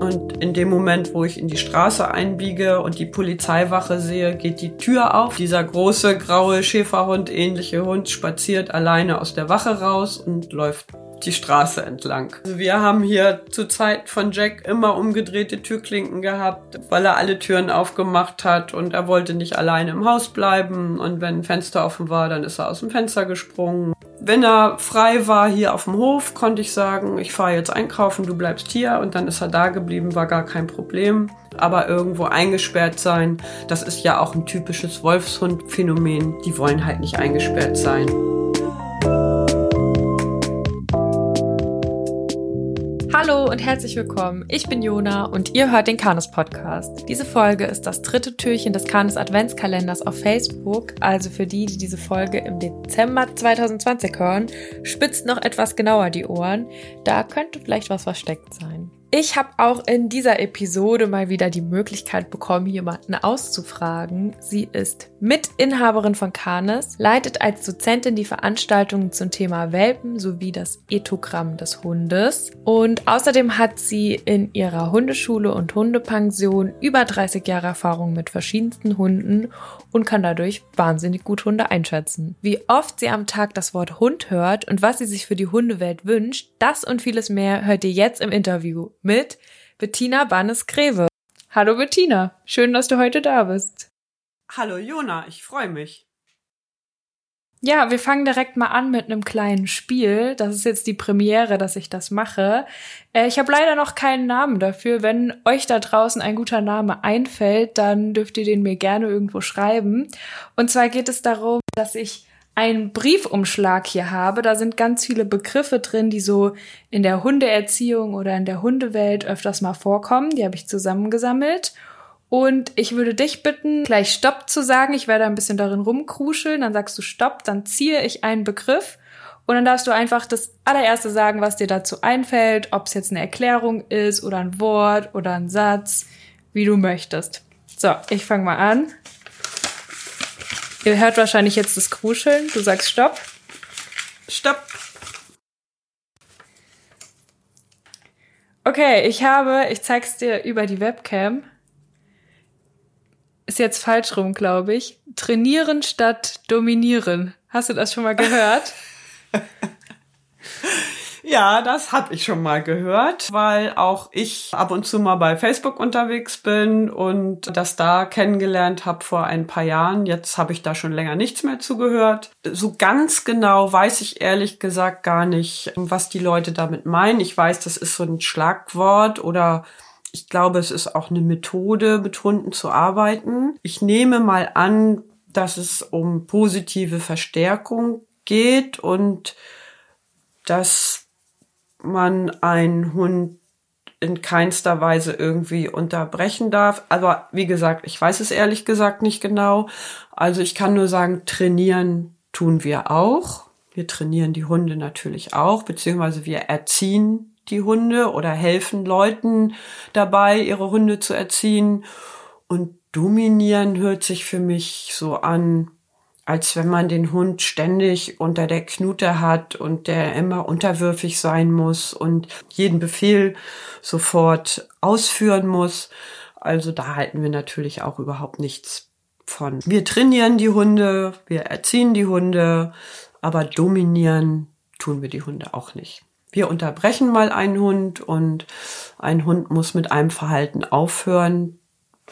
Und in dem Moment, wo ich in die Straße einbiege und die Polizeiwache sehe, geht die Tür auf. Dieser große, graue Schäferhund ähnliche Hund spaziert alleine aus der Wache raus und läuft die Straße entlang. Also wir haben hier zur Zeit von Jack immer umgedrehte Türklinken gehabt, weil er alle Türen aufgemacht hat und er wollte nicht alleine im Haus bleiben und wenn ein Fenster offen war, dann ist er aus dem Fenster gesprungen. Wenn er frei war hier auf dem Hof, konnte ich sagen, ich fahre jetzt einkaufen, du bleibst hier und dann ist er da geblieben, war gar kein Problem. Aber irgendwo eingesperrt sein, das ist ja auch ein typisches Wolfshund-Phänomen. Die wollen halt nicht eingesperrt sein. Hallo und herzlich willkommen. Ich bin Jona und ihr hört den Kanes Podcast. Diese Folge ist das dritte Türchen des Kanes Adventskalenders auf Facebook. Also für die, die diese Folge im Dezember 2020 hören, spitzt noch etwas genauer die Ohren. Da könnte vielleicht was versteckt sein. Ich habe auch in dieser Episode mal wieder die Möglichkeit bekommen, jemanden auszufragen. Sie ist Mitinhaberin von Canis, leitet als Dozentin die Veranstaltungen zum Thema Welpen sowie das Ethogramm des Hundes und außerdem hat sie in ihrer Hundeschule und Hundepension über 30 Jahre Erfahrung mit verschiedensten Hunden und kann dadurch wahnsinnig gut Hunde einschätzen. Wie oft sie am Tag das Wort Hund hört und was sie sich für die Hundewelt wünscht, das und vieles mehr hört ihr jetzt im Interview mit Bettina Bannes-Greve. Hallo Bettina, schön, dass du heute da bist. Hallo Jona, ich freue mich. Ja, wir fangen direkt mal an mit einem kleinen Spiel. Das ist jetzt die Premiere, dass ich das mache. Äh, ich habe leider noch keinen Namen dafür. Wenn euch da draußen ein guter Name einfällt, dann dürft ihr den mir gerne irgendwo schreiben. Und zwar geht es darum, dass ich einen Briefumschlag hier habe. Da sind ganz viele Begriffe drin, die so in der Hundeerziehung oder in der Hundewelt öfters mal vorkommen. Die habe ich zusammengesammelt. Und ich würde dich bitten, gleich Stopp zu sagen. Ich werde ein bisschen darin rumkruscheln. Dann sagst du Stopp, dann ziehe ich einen Begriff. Und dann darfst du einfach das allererste sagen, was dir dazu einfällt, ob es jetzt eine Erklärung ist oder ein Wort oder ein Satz, wie du möchtest. So, ich fange mal an. Ihr hört wahrscheinlich jetzt das Kruscheln. Du sagst Stopp. Stopp. Okay, ich habe, ich zeig's dir über die Webcam ist jetzt falsch rum, glaube ich. Trainieren statt dominieren. Hast du das schon mal gehört? Ja, das habe ich schon mal gehört, weil auch ich ab und zu mal bei Facebook unterwegs bin und das da kennengelernt habe vor ein paar Jahren. Jetzt habe ich da schon länger nichts mehr zugehört. So ganz genau weiß ich ehrlich gesagt gar nicht, was die Leute damit meinen. Ich weiß, das ist so ein Schlagwort oder ich glaube, es ist auch eine Methode, mit Hunden zu arbeiten. Ich nehme mal an, dass es um positive Verstärkung geht und dass man einen Hund in keinster Weise irgendwie unterbrechen darf. Aber wie gesagt, ich weiß es ehrlich gesagt nicht genau. Also ich kann nur sagen, trainieren tun wir auch. Wir trainieren die Hunde natürlich auch, beziehungsweise wir erziehen die Hunde oder helfen Leuten dabei, ihre Hunde zu erziehen. Und dominieren hört sich für mich so an, als wenn man den Hund ständig unter der Knute hat und der immer unterwürfig sein muss und jeden Befehl sofort ausführen muss. Also da halten wir natürlich auch überhaupt nichts von. Wir trainieren die Hunde, wir erziehen die Hunde, aber dominieren tun wir die Hunde auch nicht wir unterbrechen mal einen Hund und ein Hund muss mit einem Verhalten aufhören,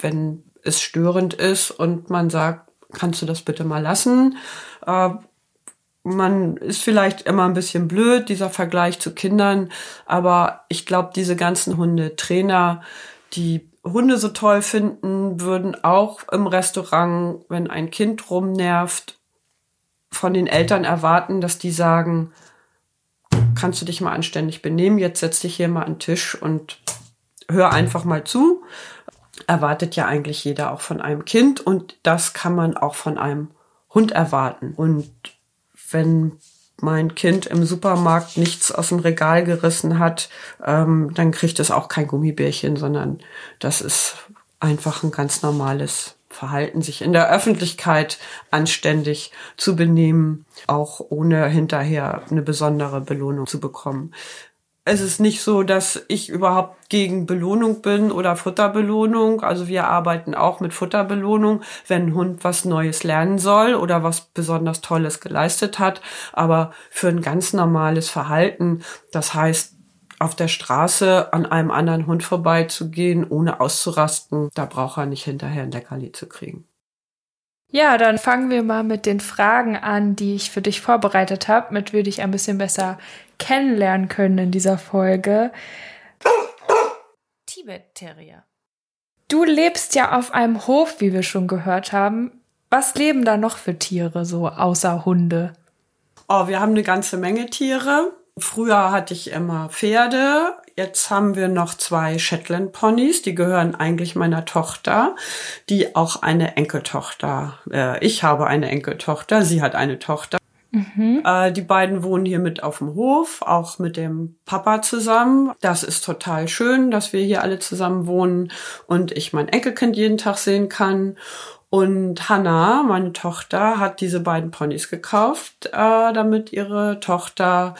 wenn es störend ist und man sagt, kannst du das bitte mal lassen? Äh, man ist vielleicht immer ein bisschen blöd, dieser Vergleich zu Kindern, aber ich glaube, diese ganzen Hundetrainer, die Hunde so toll finden, würden auch im Restaurant, wenn ein Kind rumnervt, von den Eltern erwarten, dass die sagen, kannst du dich mal anständig benehmen, jetzt setz dich hier mal an den Tisch und hör einfach mal zu. Erwartet ja eigentlich jeder auch von einem Kind und das kann man auch von einem Hund erwarten. Und wenn mein Kind im Supermarkt nichts aus dem Regal gerissen hat, ähm, dann kriegt es auch kein Gummibärchen, sondern das ist einfach ein ganz normales Verhalten, sich in der Öffentlichkeit anständig zu benehmen, auch ohne hinterher eine besondere Belohnung zu bekommen. es ist nicht so, dass ich überhaupt gegen Belohnung bin oder Futterbelohnung. Also wir arbeiten auch mit Futterbelohnung, wenn ein Hund was Neues lernen soll oder was besonders Tolles geleistet hat. Aber für ein ganz normales Verhalten, das heißt, auf der Straße an einem anderen Hund vorbeizugehen, ohne auszurasten, da braucht er nicht hinterher ein Leckerli zu kriegen. Ja, dann fangen wir mal mit den Fragen an, die ich für dich vorbereitet habe, mit wir dich ein bisschen besser kennenlernen können in dieser Folge. Tibet Terrier. Du lebst ja auf einem Hof, wie wir schon gehört haben. Was leben da noch für Tiere so außer Hunde? Oh, wir haben eine ganze Menge Tiere. Früher hatte ich immer Pferde. Jetzt haben wir noch zwei Shetland Ponys, die gehören eigentlich meiner Tochter, die auch eine Enkeltochter. Äh, ich habe eine Enkeltochter, sie hat eine Tochter. Mhm. Äh, die beiden wohnen hier mit auf dem Hof, auch mit dem Papa zusammen. Das ist total schön, dass wir hier alle zusammen wohnen und ich mein Enkelkind jeden Tag sehen kann. Und Hannah, meine Tochter, hat diese beiden Ponys gekauft, äh, damit ihre Tochter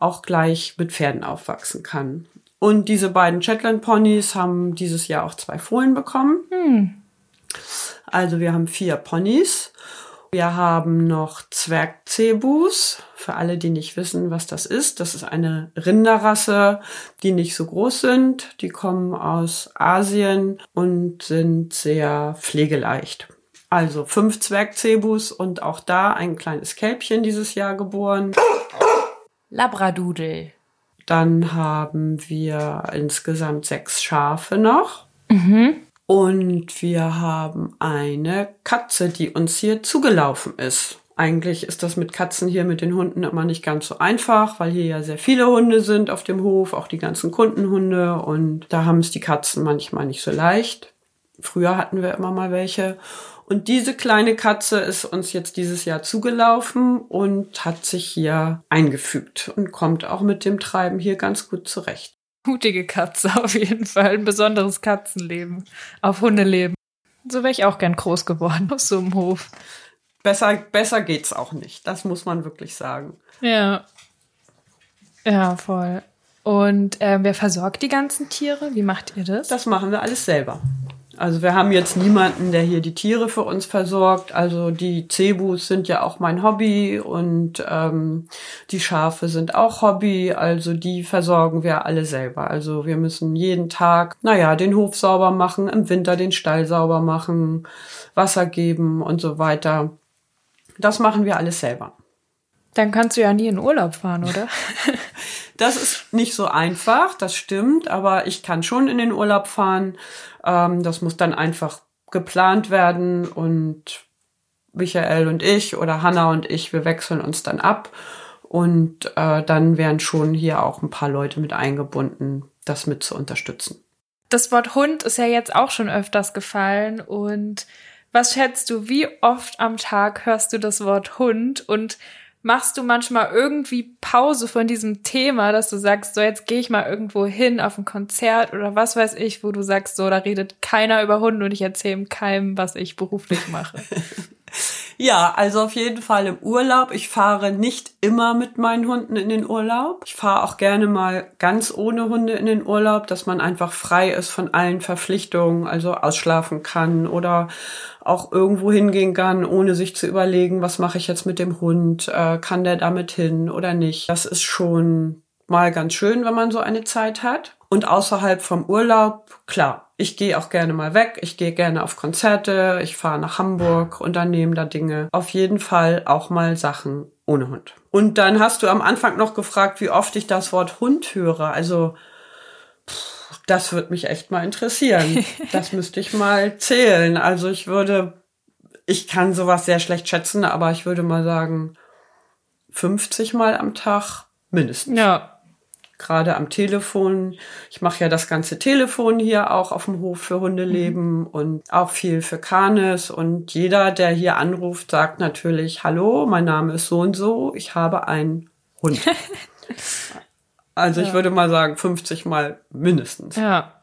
auch gleich mit Pferden aufwachsen kann. Und diese beiden Shetland Ponys haben dieses Jahr auch zwei Fohlen bekommen. Hm. Also wir haben vier Ponys. Wir haben noch Zwergzebus. Für alle, die nicht wissen, was das ist. Das ist eine Rinderrasse, die nicht so groß sind. Die kommen aus Asien und sind sehr pflegeleicht. Also fünf Zwergzebus und auch da ein kleines Kälbchen dieses Jahr geboren. Labradudel. Dann haben wir insgesamt sechs Schafe noch. Mhm. Und wir haben eine Katze, die uns hier zugelaufen ist. Eigentlich ist das mit Katzen hier mit den Hunden immer nicht ganz so einfach, weil hier ja sehr viele Hunde sind auf dem Hof, auch die ganzen Kundenhunde. Und da haben es die Katzen manchmal nicht so leicht. Früher hatten wir immer mal welche. Und diese kleine Katze ist uns jetzt dieses Jahr zugelaufen und hat sich hier eingefügt und kommt auch mit dem Treiben hier ganz gut zurecht. Mutige Katze auf jeden Fall. Ein besonderes Katzenleben. Auf Hundeleben. So wäre ich auch gern groß geworden auf so einem Hof. Besser, besser geht's auch nicht. Das muss man wirklich sagen. Ja. Ja, voll. Und äh, wer versorgt die ganzen Tiere? Wie macht ihr das? Das machen wir alles selber. Also wir haben jetzt niemanden, der hier die Tiere für uns versorgt. Also die Cebus sind ja auch mein Hobby und ähm, die Schafe sind auch Hobby. Also die versorgen wir alle selber. Also wir müssen jeden Tag, naja, den Hof sauber machen, im Winter den Stall sauber machen, Wasser geben und so weiter. Das machen wir alles selber. Dann kannst du ja nie in Urlaub fahren, oder? das ist nicht so einfach, das stimmt, aber ich kann schon in den Urlaub fahren. Ähm, das muss dann einfach geplant werden und Michael und ich oder Hanna und ich, wir wechseln uns dann ab. Und äh, dann werden schon hier auch ein paar Leute mit eingebunden, das mit zu unterstützen. Das Wort Hund ist ja jetzt auch schon öfters gefallen. Und was schätzt du, wie oft am Tag hörst du das Wort Hund? Und machst du manchmal irgendwie Pause von diesem Thema, dass du sagst, so jetzt gehe ich mal irgendwo hin auf ein Konzert oder was weiß ich, wo du sagst, so da redet keiner über Hunde und ich erzähle keinem, was ich beruflich mache. Ja, also auf jeden Fall im Urlaub. Ich fahre nicht immer mit meinen Hunden in den Urlaub. Ich fahre auch gerne mal ganz ohne Hunde in den Urlaub, dass man einfach frei ist von allen Verpflichtungen, also ausschlafen kann oder auch irgendwo hingehen kann, ohne sich zu überlegen, was mache ich jetzt mit dem Hund, äh, kann der damit hin oder nicht. Das ist schon mal ganz schön, wenn man so eine Zeit hat. Und außerhalb vom Urlaub, klar, ich gehe auch gerne mal weg, ich gehe gerne auf Konzerte, ich fahre nach Hamburg, unternehme da Dinge. Auf jeden Fall auch mal Sachen ohne Hund. Und dann hast du am Anfang noch gefragt, wie oft ich das Wort Hund höre. Also pff, das würde mich echt mal interessieren. Das müsste ich mal zählen. Also ich würde, ich kann sowas sehr schlecht schätzen, aber ich würde mal sagen, 50 Mal am Tag mindestens. Ja, gerade am Telefon. Ich mache ja das ganze Telefon hier auch auf dem Hof für Hundeleben mhm. und auch viel für Kanes. Und jeder, der hier anruft, sagt natürlich, hallo, mein Name ist so und so, ich habe einen Hund. also ja. ich würde mal sagen, 50 Mal mindestens. Ja,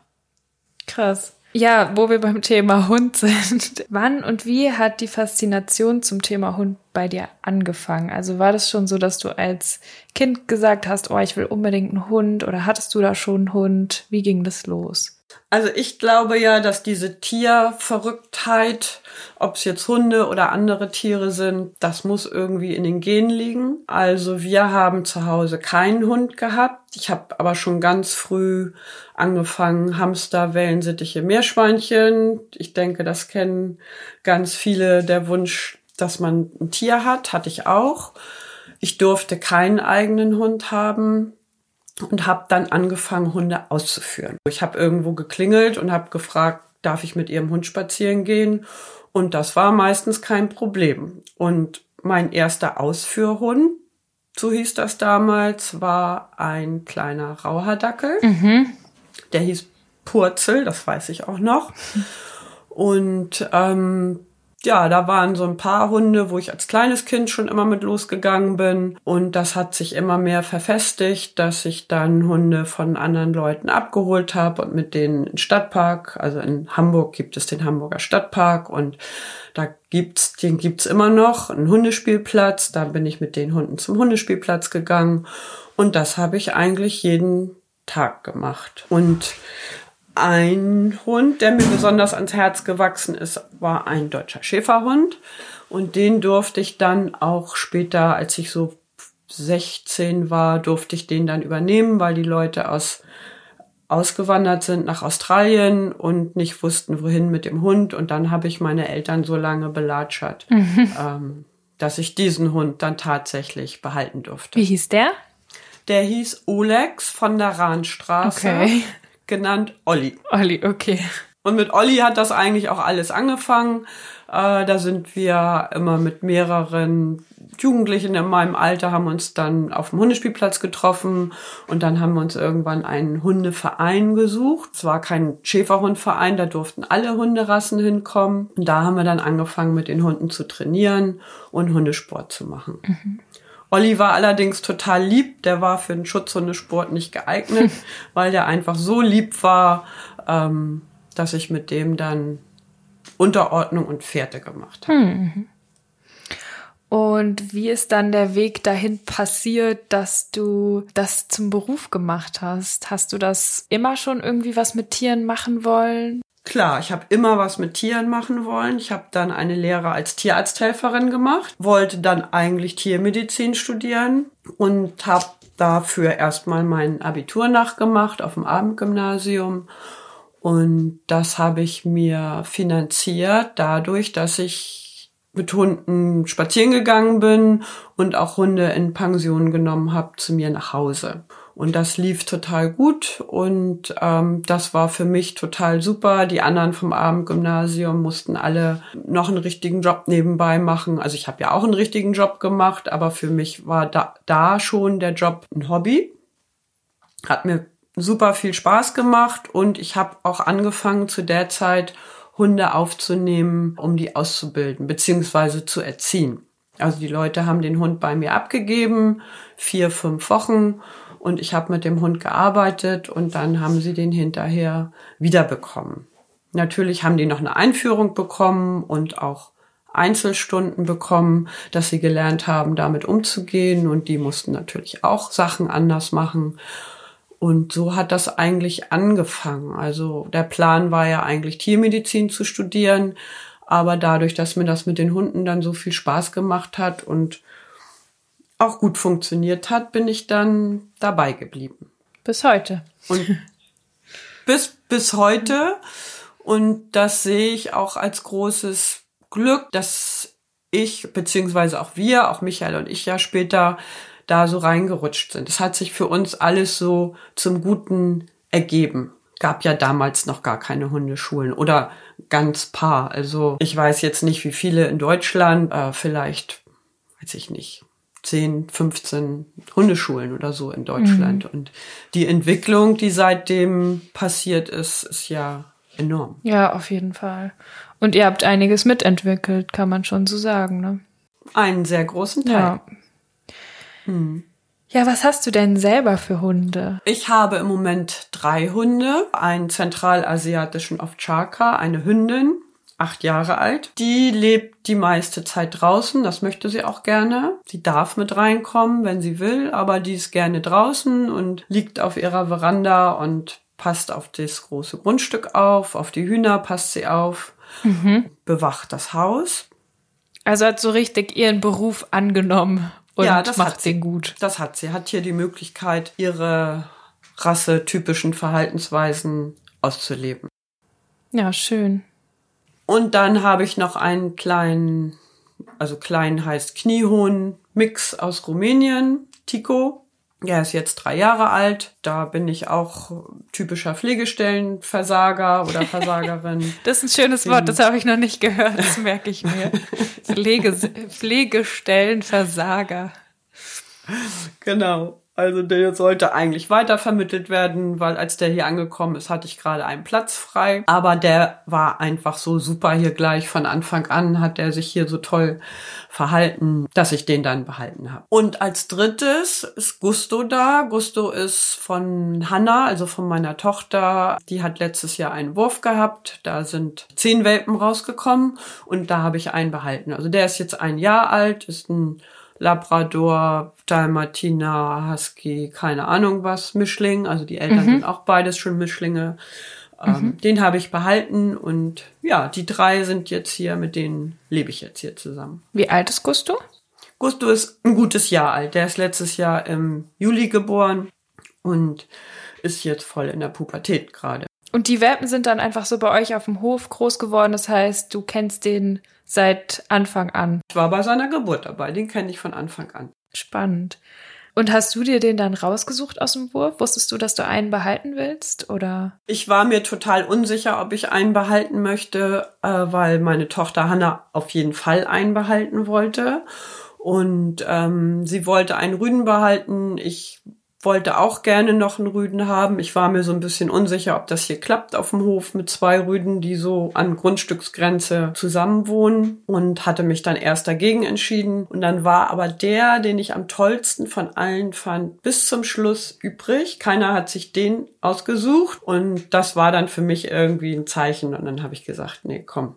krass. Ja, wo wir beim Thema Hund sind. Wann und wie hat die Faszination zum Thema Hund bei dir angefangen? Also war das schon so, dass du als Kind gesagt hast, oh, ich will unbedingt einen Hund oder hattest du da schon einen Hund? Wie ging das los? Also ich glaube ja, dass diese Tierverrücktheit, ob es jetzt Hunde oder andere Tiere sind, das muss irgendwie in den Genen liegen. Also wir haben zu Hause keinen Hund gehabt. Ich habe aber schon ganz früh angefangen, Hamster, Wellensittiche, Meerschweinchen. Ich denke, das kennen ganz viele. Der Wunsch, dass man ein Tier hat, hatte ich auch. Ich durfte keinen eigenen Hund haben und habe dann angefangen, Hunde auszuführen. Ich habe irgendwo geklingelt und habe gefragt, darf ich mit ihrem Hund spazieren gehen? Und das war meistens kein Problem. Und mein erster Ausführhund, so hieß das damals, war ein kleiner Rauhardackel. Mhm. Der hieß Purzel, das weiß ich auch noch. Und ähm, ja, da waren so ein paar Hunde, wo ich als kleines Kind schon immer mit losgegangen bin. Und das hat sich immer mehr verfestigt, dass ich dann Hunde von anderen Leuten abgeholt habe und mit denen in Stadtpark, also in Hamburg gibt es den Hamburger Stadtpark und da gibt's, den gibt's immer noch, einen Hundespielplatz. Da bin ich mit den Hunden zum Hundespielplatz gegangen. Und das habe ich eigentlich jeden Tag gemacht. Und ein Hund, der mir besonders ans Herz gewachsen ist, war ein deutscher Schäferhund. Und den durfte ich dann auch später, als ich so 16 war, durfte ich den dann übernehmen, weil die Leute aus ausgewandert sind nach Australien und nicht wussten, wohin mit dem Hund. Und dann habe ich meine Eltern so lange belatschert, mhm. ähm, dass ich diesen Hund dann tatsächlich behalten durfte. Wie hieß der? Der hieß Olex von der Rahnstraße. Okay genannt Olli. Olli, okay. Und mit Olli hat das eigentlich auch alles angefangen. Äh, da sind wir immer mit mehreren Jugendlichen in meinem Alter, haben uns dann auf dem Hundespielplatz getroffen und dann haben wir uns irgendwann einen Hundeverein gesucht. Es war kein Schäferhundverein, da durften alle Hunderassen hinkommen. Und da haben wir dann angefangen, mit den Hunden zu trainieren und Hundesport zu machen. Mhm. Olli war allerdings total lieb. Der war für den Schutzhundesport nicht geeignet, weil der einfach so lieb war, ähm, dass ich mit dem dann Unterordnung und Pferde gemacht habe. Hm. Und wie ist dann der Weg dahin passiert, dass du das zum Beruf gemacht hast? Hast du das immer schon irgendwie was mit Tieren machen wollen? Klar, ich habe immer was mit Tieren machen wollen. Ich habe dann eine Lehre als Tierarzthelferin gemacht, wollte dann eigentlich Tiermedizin studieren und habe dafür erstmal mein Abitur nachgemacht auf dem Abendgymnasium. Und das habe ich mir finanziert dadurch, dass ich mit Hunden spazieren gegangen bin und auch Hunde in Pension genommen habe zu mir nach Hause. Und das lief total gut und ähm, das war für mich total super. Die anderen vom Abendgymnasium mussten alle noch einen richtigen Job nebenbei machen. Also ich habe ja auch einen richtigen Job gemacht, aber für mich war da, da schon der Job ein Hobby. Hat mir super viel Spaß gemacht und ich habe auch angefangen zu der Zeit Hunde aufzunehmen, um die auszubilden beziehungsweise zu erziehen. Also die Leute haben den Hund bei mir abgegeben, vier, fünf Wochen und ich habe mit dem Hund gearbeitet und dann haben sie den hinterher wiederbekommen. Natürlich haben die noch eine Einführung bekommen und auch Einzelstunden bekommen, dass sie gelernt haben, damit umzugehen und die mussten natürlich auch Sachen anders machen. Und so hat das eigentlich angefangen. Also der Plan war ja eigentlich Tiermedizin zu studieren, aber dadurch, dass mir das mit den Hunden dann so viel Spaß gemacht hat und auch gut funktioniert hat, bin ich dann dabei geblieben. Bis heute. Und bis, bis heute. Und das sehe ich auch als großes Glück, dass ich, beziehungsweise auch wir, auch Michael und ich ja später da so reingerutscht sind. Es hat sich für uns alles so zum Guten ergeben. Gab ja damals noch gar keine Hundeschulen oder ganz paar. Also ich weiß jetzt nicht, wie viele in Deutschland, äh, vielleicht, weiß ich nicht, 10, 15 Hundeschulen oder so in Deutschland. Mhm. Und die Entwicklung, die seitdem passiert ist, ist ja enorm. Ja, auf jeden Fall. Und ihr habt einiges mitentwickelt, kann man schon so sagen, ne? Einen sehr großen Teil. Ja. Hm. Ja, was hast du denn selber für Hunde? Ich habe im Moment drei Hunde. Einen zentralasiatischen Ovtcharka, eine Hündin, acht Jahre alt. Die lebt die meiste Zeit draußen, das möchte sie auch gerne. Sie darf mit reinkommen, wenn sie will, aber die ist gerne draußen und liegt auf ihrer Veranda und passt auf das große Grundstück auf, auf die Hühner passt sie auf, mhm. bewacht das Haus. Also hat so richtig ihren Beruf angenommen und ja, das macht sie gut. Das hat sie. Hat hier die Möglichkeit, ihre rassetypischen Verhaltensweisen auszuleben. Ja, schön. Und dann habe ich noch einen kleinen, also klein heißt Kniehuhn Mix aus Rumänien, Tico. Er ist jetzt drei Jahre alt. Da bin ich auch typischer Pflegestellenversager oder Versagerin. Das ist ein schönes Wort, das habe ich noch nicht gehört, das merke ich mir. Pflege, Pflegestellenversager. Genau. Also der sollte eigentlich weitervermittelt werden, weil als der hier angekommen ist, hatte ich gerade einen Platz frei. Aber der war einfach so super hier gleich von Anfang an, hat er sich hier so toll verhalten, dass ich den dann behalten habe. Und als drittes ist Gusto da. Gusto ist von Hanna, also von meiner Tochter. Die hat letztes Jahr einen Wurf gehabt. Da sind zehn Welpen rausgekommen und da habe ich einen behalten. Also der ist jetzt ein Jahr alt, ist ein Labrador, Dalmatiner, Husky, keine Ahnung was, Mischling. Also die Eltern mhm. sind auch beides schon Mischlinge. Ähm, mhm. Den habe ich behalten und ja, die drei sind jetzt hier, mit denen lebe ich jetzt hier zusammen. Wie alt ist Gusto? Gusto ist ein gutes Jahr alt. Der ist letztes Jahr im Juli geboren und ist jetzt voll in der Pubertät gerade. Und die Welpen sind dann einfach so bei euch auf dem Hof groß geworden. Das heißt, du kennst den seit Anfang an. Ich war bei seiner Geburt dabei. Den kenne ich von Anfang an. Spannend. Und hast du dir den dann rausgesucht aus dem Wurf? Wusstest du, dass du einen behalten willst oder? Ich war mir total unsicher, ob ich einen behalten möchte, äh, weil meine Tochter Hanna auf jeden Fall einen behalten wollte. Und ähm, sie wollte einen Rüden behalten. Ich wollte auch gerne noch einen Rüden haben. Ich war mir so ein bisschen unsicher, ob das hier klappt auf dem Hof mit zwei Rüden, die so an Grundstücksgrenze zusammenwohnen und hatte mich dann erst dagegen entschieden. Und dann war aber der, den ich am tollsten von allen fand, bis zum Schluss übrig. Keiner hat sich den ausgesucht und das war dann für mich irgendwie ein Zeichen und dann habe ich gesagt, nee, komm,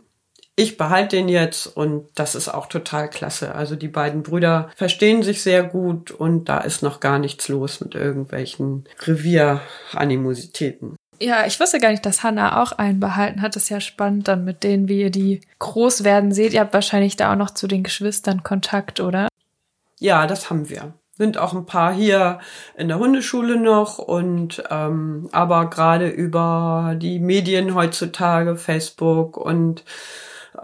ich behalte den jetzt und das ist auch total klasse. Also die beiden Brüder verstehen sich sehr gut und da ist noch gar nichts los mit irgendwelchen Revieranimositäten. Ja, ich wusste gar nicht, dass Hannah auch einen behalten hat. Das ist ja spannend dann mit denen, wie ihr die groß werden seht. Ihr habt wahrscheinlich da auch noch zu den Geschwistern Kontakt, oder? Ja, das haben wir sind auch ein paar hier in der Hundeschule noch und ähm, aber gerade über die Medien heutzutage, Facebook und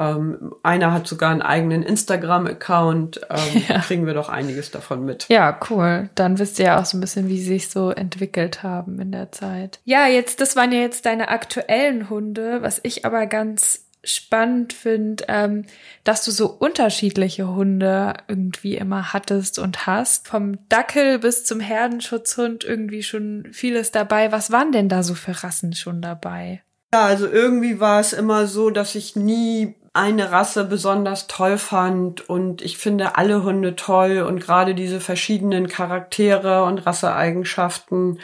ähm, einer hat sogar einen eigenen Instagram-Account. Ähm, ja. Kriegen wir doch einiges davon mit. Ja, cool. Dann wisst ihr ja auch so ein bisschen, wie sie sich so entwickelt haben in der Zeit. Ja, jetzt, das waren ja jetzt deine aktuellen Hunde. Was ich aber ganz spannend finde, ähm, dass du so unterschiedliche Hunde irgendwie immer hattest und hast. Vom Dackel bis zum Herdenschutzhund irgendwie schon vieles dabei. Was waren denn da so für Rassen schon dabei? Ja, also irgendwie war es immer so, dass ich nie eine Rasse besonders toll fand und ich finde alle Hunde toll und gerade diese verschiedenen Charaktere und Rasseeigenschaften.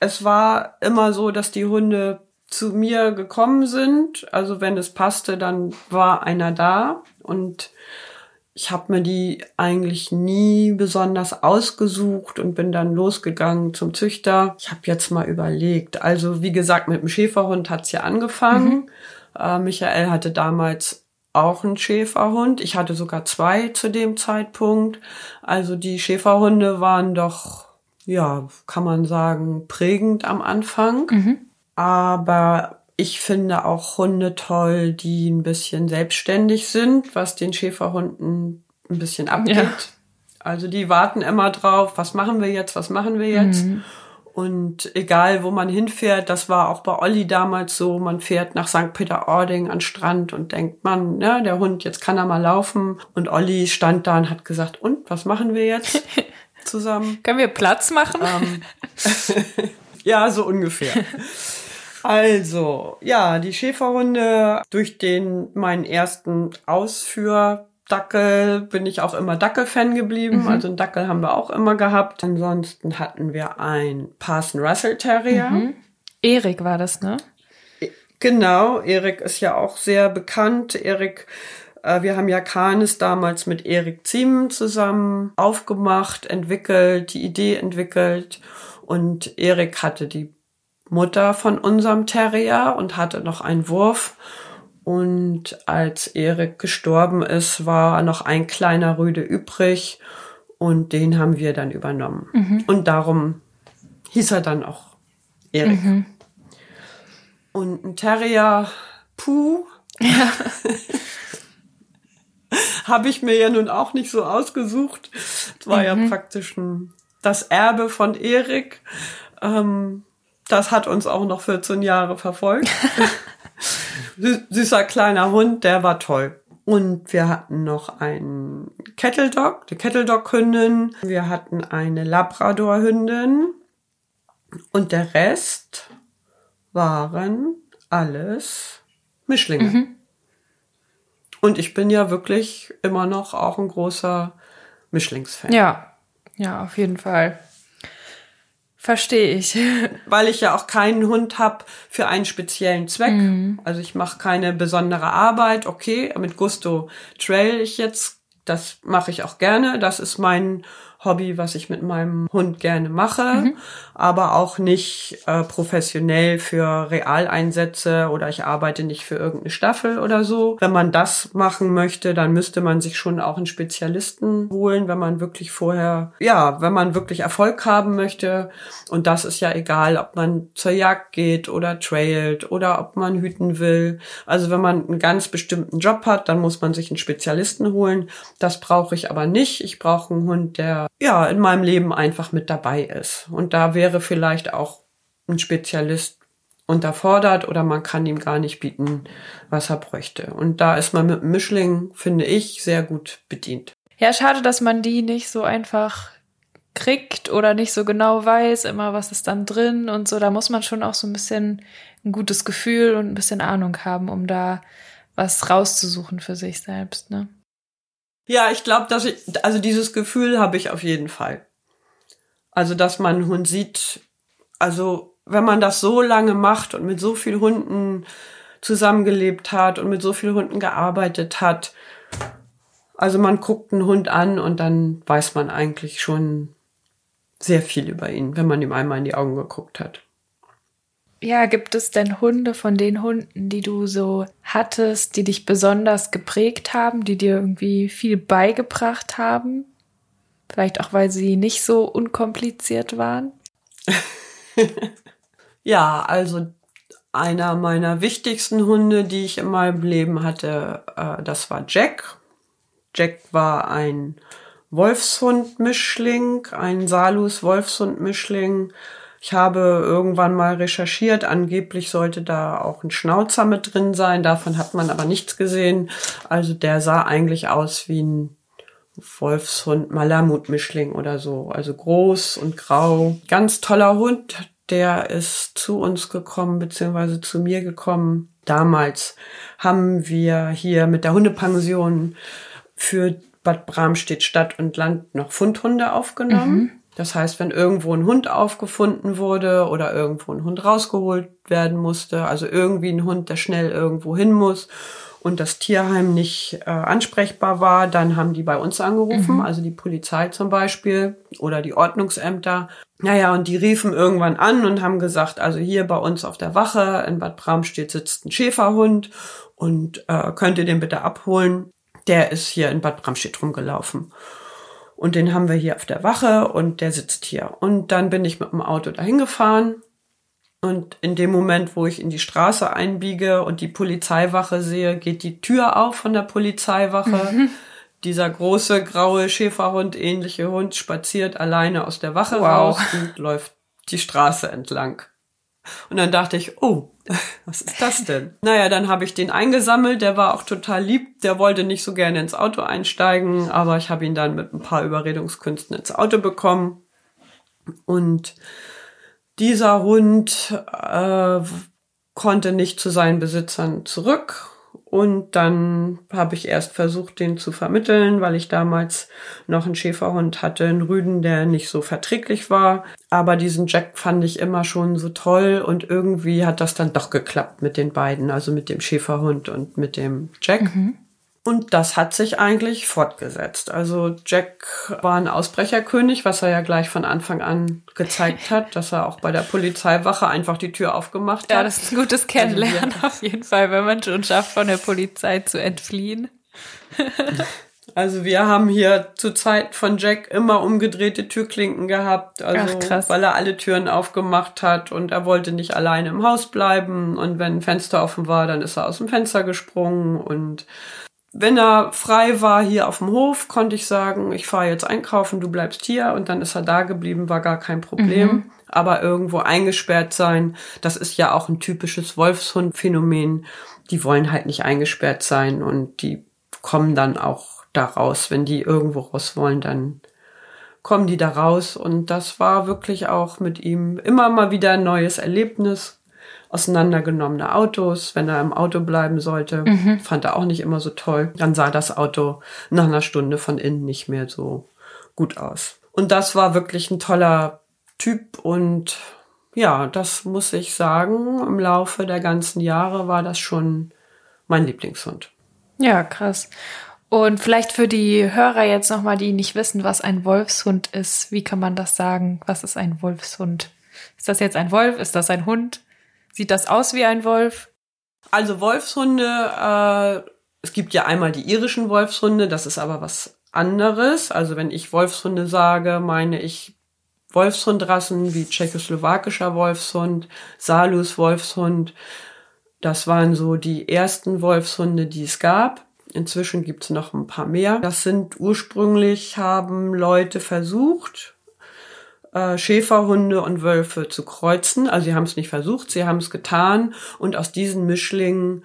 Es war immer so, dass die Hunde zu mir gekommen sind. Also wenn es passte, dann war einer da und ich habe mir die eigentlich nie besonders ausgesucht und bin dann losgegangen zum Züchter. Ich habe jetzt mal überlegt. Also wie gesagt, mit dem Schäferhund hat's ja angefangen. Mhm. Äh, Michael hatte damals auch einen Schäferhund. Ich hatte sogar zwei zu dem Zeitpunkt. Also die Schäferhunde waren doch, ja, kann man sagen, prägend am Anfang. Mhm. Aber ich finde auch Hunde toll, die ein bisschen selbstständig sind, was den Schäferhunden ein bisschen abgeht. Ja. Also die warten immer drauf, was machen wir jetzt, was machen wir jetzt. Mhm. Und egal, wo man hinfährt, das war auch bei Olli damals so, man fährt nach St. Peter-Ording an Strand und denkt, man, ne, der Hund, jetzt kann er mal laufen. Und Olli stand da und hat gesagt, und, was machen wir jetzt zusammen? Können wir Platz machen? Ähm, ja, so ungefähr. Also, ja, die Schäferhunde durch den meinen ersten Ausführ Dackel bin ich auch immer Dackel-Fan geblieben. Mhm. Also einen Dackel haben wir auch immer gehabt. Ansonsten hatten wir ein Parson Russell Terrier. Mhm. Erik war das, ne? Genau, Erik ist ja auch sehr bekannt. Erik, äh, wir haben ja Canis damals mit Erik Ziemen zusammen aufgemacht, entwickelt, die Idee entwickelt. Und Erik hatte die Mutter von unserem Terrier und hatte noch einen Wurf. Und als Erik gestorben ist, war noch ein kleiner Rüde übrig und den haben wir dann übernommen. Mhm. Und darum hieß er dann auch Erik. Mhm. Und ein Terrier Puh Ja. habe ich mir ja nun auch nicht so ausgesucht. Es war ja praktisch ein, das Erbe von Erik. Ähm, das hat uns auch noch 14 Jahre verfolgt. Sü- Süßer kleiner Hund, der war toll. Und wir hatten noch einen Kettle Dog, die Kettle Dog Hündin. Wir hatten eine Labrador Hündin. Und der Rest waren alles Mischlinge. Und ich bin ja wirklich immer noch auch ein großer Mischlingsfan. ja. Ja, auf jeden Fall. Verstehe ich. Weil ich ja auch keinen Hund habe für einen speziellen Zweck. Also ich mache keine besondere Arbeit. Okay, mit Gusto trail ich jetzt. Das mache ich auch gerne. Das ist mein Hobby, was ich mit meinem Hund gerne mache. Aber auch nicht äh, professionell für Realeinsätze oder ich arbeite nicht für irgendeine Staffel oder so. Wenn man das machen möchte, dann müsste man sich schon auch einen Spezialisten holen, wenn man wirklich vorher, ja, wenn man wirklich Erfolg haben möchte. Und das ist ja egal, ob man zur Jagd geht oder trailt oder ob man hüten will. Also wenn man einen ganz bestimmten Job hat, dann muss man sich einen Spezialisten holen. Das brauche ich aber nicht. Ich brauche einen Hund, der ja in meinem Leben einfach mit dabei ist. Und da wäre vielleicht auch ein Spezialist unterfordert oder man kann ihm gar nicht bieten, was er bräuchte. Und da ist man mit Mischling, finde ich, sehr gut bedient. Ja, schade, dass man die nicht so einfach kriegt oder nicht so genau weiß, immer was ist dann drin und so. Da muss man schon auch so ein bisschen ein gutes Gefühl und ein bisschen Ahnung haben, um da was rauszusuchen für sich selbst, ne? Ja, ich glaube, dass ich, also dieses Gefühl habe ich auf jeden Fall. Also, dass man einen Hund sieht, also wenn man das so lange macht und mit so vielen Hunden zusammengelebt hat und mit so vielen Hunden gearbeitet hat, also man guckt einen Hund an und dann weiß man eigentlich schon sehr viel über ihn, wenn man ihm einmal in die Augen geguckt hat. Ja, gibt es denn Hunde von den Hunden, die du so hattest, die dich besonders geprägt haben, die dir irgendwie viel beigebracht haben? Vielleicht auch, weil sie nicht so unkompliziert waren? Ja, also einer meiner wichtigsten Hunde, die ich in meinem Leben hatte, äh, das war Jack. Jack war ein Wolfshund-Mischling, ein Salus-Wolfshund-Mischling. Ich habe irgendwann mal recherchiert, angeblich sollte da auch ein Schnauzer mit drin sein, davon hat man aber nichts gesehen. Also der sah eigentlich aus wie ein Wolfshund Malamut-Mischling oder so. Also groß und grau. Ganz toller Hund. Der ist zu uns gekommen, beziehungsweise zu mir gekommen. Damals haben wir hier mit der Hundepension für Bad Bramstedt Stadt und Land noch Fundhunde aufgenommen. Das heißt, wenn irgendwo ein Hund aufgefunden wurde oder irgendwo ein Hund rausgeholt werden musste, also irgendwie ein Hund, der schnell irgendwo hin muss und das Tierheim nicht äh, ansprechbar war, dann haben die bei uns angerufen, also die Polizei zum Beispiel oder die Ordnungsämter. Naja, und die riefen irgendwann an und haben gesagt, also hier bei uns auf der Wache in Bad Bramstedt sitzt ein Schäferhund und äh, könnt ihr den bitte abholen? Der ist hier in Bad Bramstedt rumgelaufen. Und den haben wir hier auf der Wache und der sitzt hier. Und dann bin ich mit dem Auto dahin gefahren. Und in dem Moment, wo ich in die Straße einbiege und die Polizeiwache sehe, geht die Tür auf von der Polizeiwache. Dieser große, graue Schäferhund, ähnliche Hund, spaziert alleine aus der Wache Wow. raus und läuft die Straße entlang. Und dann dachte ich, oh, was ist das denn? naja, dann habe ich den eingesammelt, der war auch total lieb, der wollte nicht so gerne ins Auto einsteigen, aber ich habe ihn dann mit ein paar Überredungskünsten ins Auto bekommen. Und dieser Hund äh, konnte nicht zu seinen Besitzern zurück Und dann habe ich erst versucht, den zu vermitteln, weil ich damals noch einen Schäferhund hatte, einen Rüden, der nicht so verträglich war. Aber diesen Jack fand ich immer schon so toll und irgendwie hat das dann doch geklappt mit den beiden, also mit dem Schäferhund und mit dem Jack. Mhm. Und das hat sich eigentlich fortgesetzt. Also Jack war ein Ausbrecherkönig, was er ja gleich von Anfang an gezeigt hat, dass er auch bei der Polizeiwache einfach die Tür aufgemacht hat. Ja, das ist ein gutes also Kennenlernen auf jeden Fall, wenn man schon schafft, von der Polizei zu entfliehen. Also wir haben hier zur Zeit von Jack immer umgedrehte Türklinken gehabt, also Ach, weil er alle Türen aufgemacht hat und er wollte nicht alleine im Haus bleiben und wenn ein Fenster offen war, dann ist er aus dem Fenster gesprungen und wenn er frei war hier auf dem Hof, konnte ich sagen, ich fahre jetzt einkaufen, du bleibst hier und dann ist er da geblieben, war gar kein Problem. Mhm. Aber irgendwo eingesperrt sein, das ist ja auch ein typisches Wolfshund-Phänomen. Die wollen halt nicht eingesperrt sein und die kommen dann auch da raus. Wenn die irgendwo raus wollen, dann kommen die da raus. Und das war wirklich auch mit ihm immer mal wieder ein neues Erlebnis auseinandergenommene Autos, wenn er im Auto bleiben sollte. Mhm. Fand er auch nicht immer so toll. Dann sah das Auto nach einer Stunde von innen nicht mehr so gut aus. Und das war wirklich ein toller Typ und ja, das muss ich sagen, im Laufe der ganzen Jahre war das schon mein Lieblingshund. Ja, krass. Und vielleicht für die Hörer jetzt nochmal, die nicht wissen, was ein Wolfshund ist, wie kann man das sagen? Was ist ein Wolfshund? Ist das jetzt ein Wolf? Ist das ein Hund? Sieht das aus wie ein Wolf? Also Wolfshunde, äh, es gibt ja einmal die irischen Wolfshunde, das ist aber was anderes. Also wenn ich Wolfshunde sage, meine ich Wolfshundrassen wie tschechoslowakischer Wolfshund, Salus Wolfshund. Das waren so die ersten Wolfshunde, die es gab. Inzwischen gibt es noch ein paar mehr. Das sind ursprünglich, haben Leute versucht, äh, Schäferhunde und Wölfe zu kreuzen. Also sie haben es nicht versucht, sie haben es getan und aus diesen Mischlingen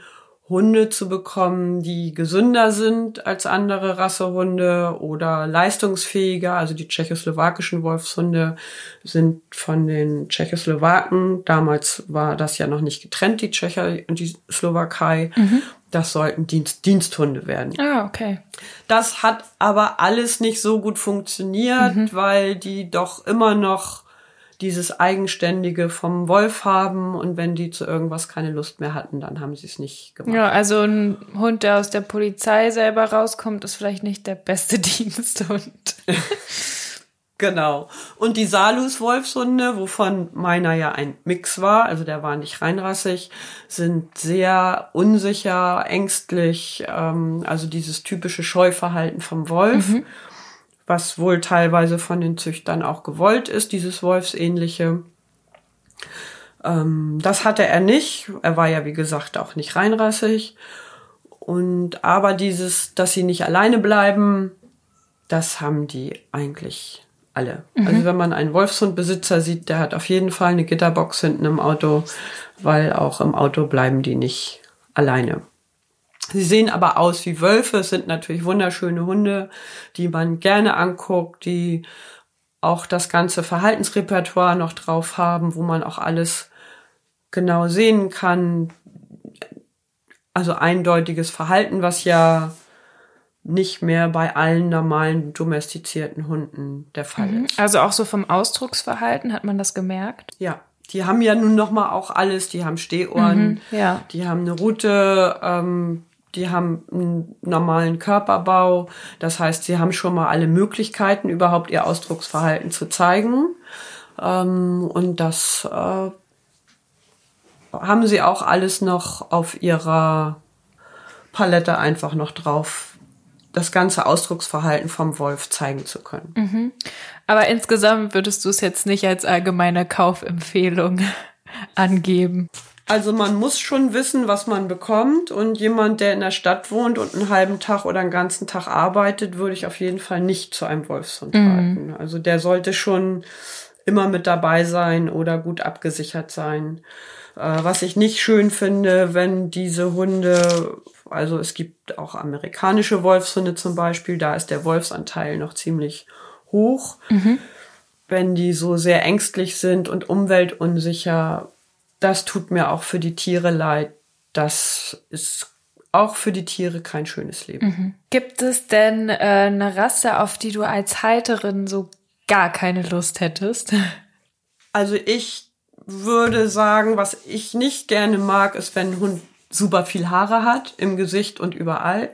Hunde zu bekommen, die gesünder sind als andere Rassehunde oder leistungsfähiger. Also die tschechoslowakischen Wolfshunde sind von den Tschechoslowaken. Damals war das ja noch nicht getrennt, die Tschecher und die Slowakei. Mhm. Das sollten Dienst Diensthunde werden. Ah, okay. Das hat aber alles nicht so gut funktioniert, mhm. weil die doch immer noch dieses Eigenständige vom Wolf haben und wenn die zu irgendwas keine Lust mehr hatten, dann haben sie es nicht gemacht. Ja, also ein Hund, der aus der Polizei selber rauskommt, ist vielleicht nicht der beste Diensthund. genau. Und die Salus-Wolfshunde, wovon meiner ja ein Mix war, also der war nicht reinrassig, sind sehr unsicher, ängstlich, ähm, also dieses typische Scheuverhalten vom Wolf. Mhm was wohl teilweise von den Züchtern auch gewollt ist, dieses Wolfsähnliche. Ähm, das hatte er nicht. Er war ja, wie gesagt, auch nicht reinrassig. Und aber dieses, dass sie nicht alleine bleiben, das haben die eigentlich alle. Mhm. Also wenn man einen Wolfshundbesitzer sieht, der hat auf jeden Fall eine Gitterbox hinten im Auto, weil auch im Auto bleiben die nicht alleine. Sie sehen aber aus wie Wölfe. Es sind natürlich wunderschöne Hunde, die man gerne anguckt, die auch das ganze Verhaltensrepertoire noch drauf haben, wo man auch alles genau sehen kann. Also eindeutiges Verhalten, was ja nicht mehr bei allen normalen domestizierten Hunden der Fall mhm. ist. Also auch so vom Ausdrucksverhalten hat man das gemerkt? Ja, die haben ja nun noch mal auch alles. Die haben Stehohren, mhm, ja. die haben eine Rute, ähm, die haben einen normalen Körperbau. Das heißt, sie haben schon mal alle Möglichkeiten, überhaupt ihr Ausdrucksverhalten zu zeigen. Ähm, und das äh, haben sie auch alles noch auf ihrer Palette einfach noch drauf, das ganze Ausdrucksverhalten vom Wolf zeigen zu können. Mhm. Aber insgesamt würdest du es jetzt nicht als allgemeine Kaufempfehlung angeben. Also man muss schon wissen, was man bekommt. Und jemand, der in der Stadt wohnt und einen halben Tag oder einen ganzen Tag arbeitet, würde ich auf jeden Fall nicht zu einem Wolfshund mhm. raten. Also der sollte schon immer mit dabei sein oder gut abgesichert sein. Äh, was ich nicht schön finde, wenn diese Hunde, also es gibt auch amerikanische Wolfshunde zum Beispiel, da ist der Wolfsanteil noch ziemlich hoch. Mhm. Wenn die so sehr ängstlich sind und umweltunsicher, das tut mir auch für die Tiere leid. Das ist auch für die Tiere kein schönes Leben. Mhm. Gibt es denn äh, eine Rasse, auf die du als Halterin so gar keine Lust hättest? Also ich würde sagen, was ich nicht gerne mag, ist, wenn ein Hund super viel Haare hat im Gesicht und überall.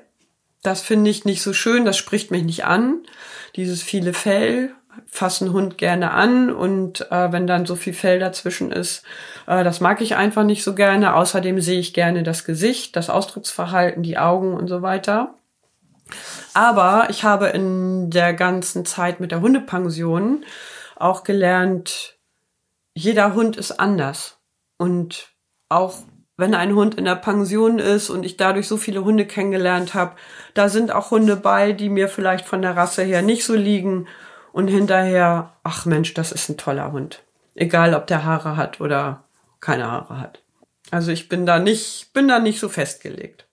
Das finde ich nicht so schön, das spricht mich nicht an. Dieses viele Fell fassen Hund gerne an und äh, wenn dann so viel Fell dazwischen ist, äh, das mag ich einfach nicht so gerne. Außerdem sehe ich gerne das Gesicht, das Ausdrucksverhalten, die Augen und so weiter. Aber ich habe in der ganzen Zeit mit der Hundepension auch gelernt, jeder Hund ist anders. Und auch wenn ein Hund in der Pension ist und ich dadurch so viele Hunde kennengelernt habe, da sind auch Hunde bei, die mir vielleicht von der Rasse her nicht so liegen und hinterher, ach Mensch, das ist ein toller Hund. Egal, ob der Haare hat oder keine Haare hat. Also ich bin da nicht, bin da nicht so festgelegt.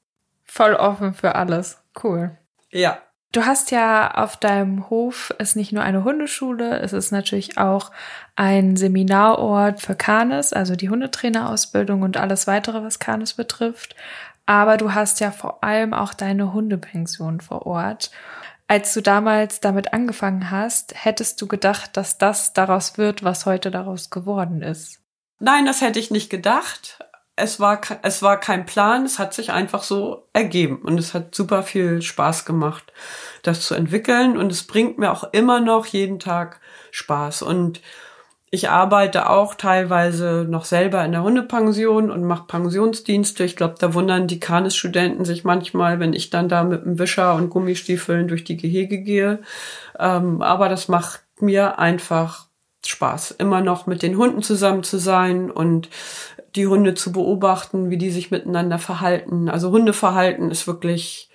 Voll offen für alles. Cool. Ja. Du hast ja auf deinem Hof ist nicht nur eine Hundeschule, es ist natürlich auch ein Seminarort für Kanes, also die Hundetrainerausbildung und alles weitere, was Kanes betrifft. Aber du hast ja vor allem auch deine Hundepension vor Ort. Als du damals damit angefangen hast, hättest du gedacht, dass das daraus wird, was heute daraus geworden ist? Nein, das hätte ich nicht gedacht. Es war, es war kein Plan, es hat sich einfach so ergeben und es hat super viel Spaß gemacht, das zu entwickeln und es bringt mir auch immer noch jeden Tag Spaß und ich arbeite auch teilweise noch selber in der Hundepension und mache Pensionsdienste. Ich glaube, da wundern die Kanis-Studenten sich manchmal, wenn ich dann da mit dem Wischer und Gummistiefeln durch die Gehege gehe. Ähm, aber das macht mir einfach Spaß, immer noch mit den Hunden zusammen zu sein und die Hunde zu beobachten, wie die sich miteinander verhalten. Also Hundeverhalten ist wirklich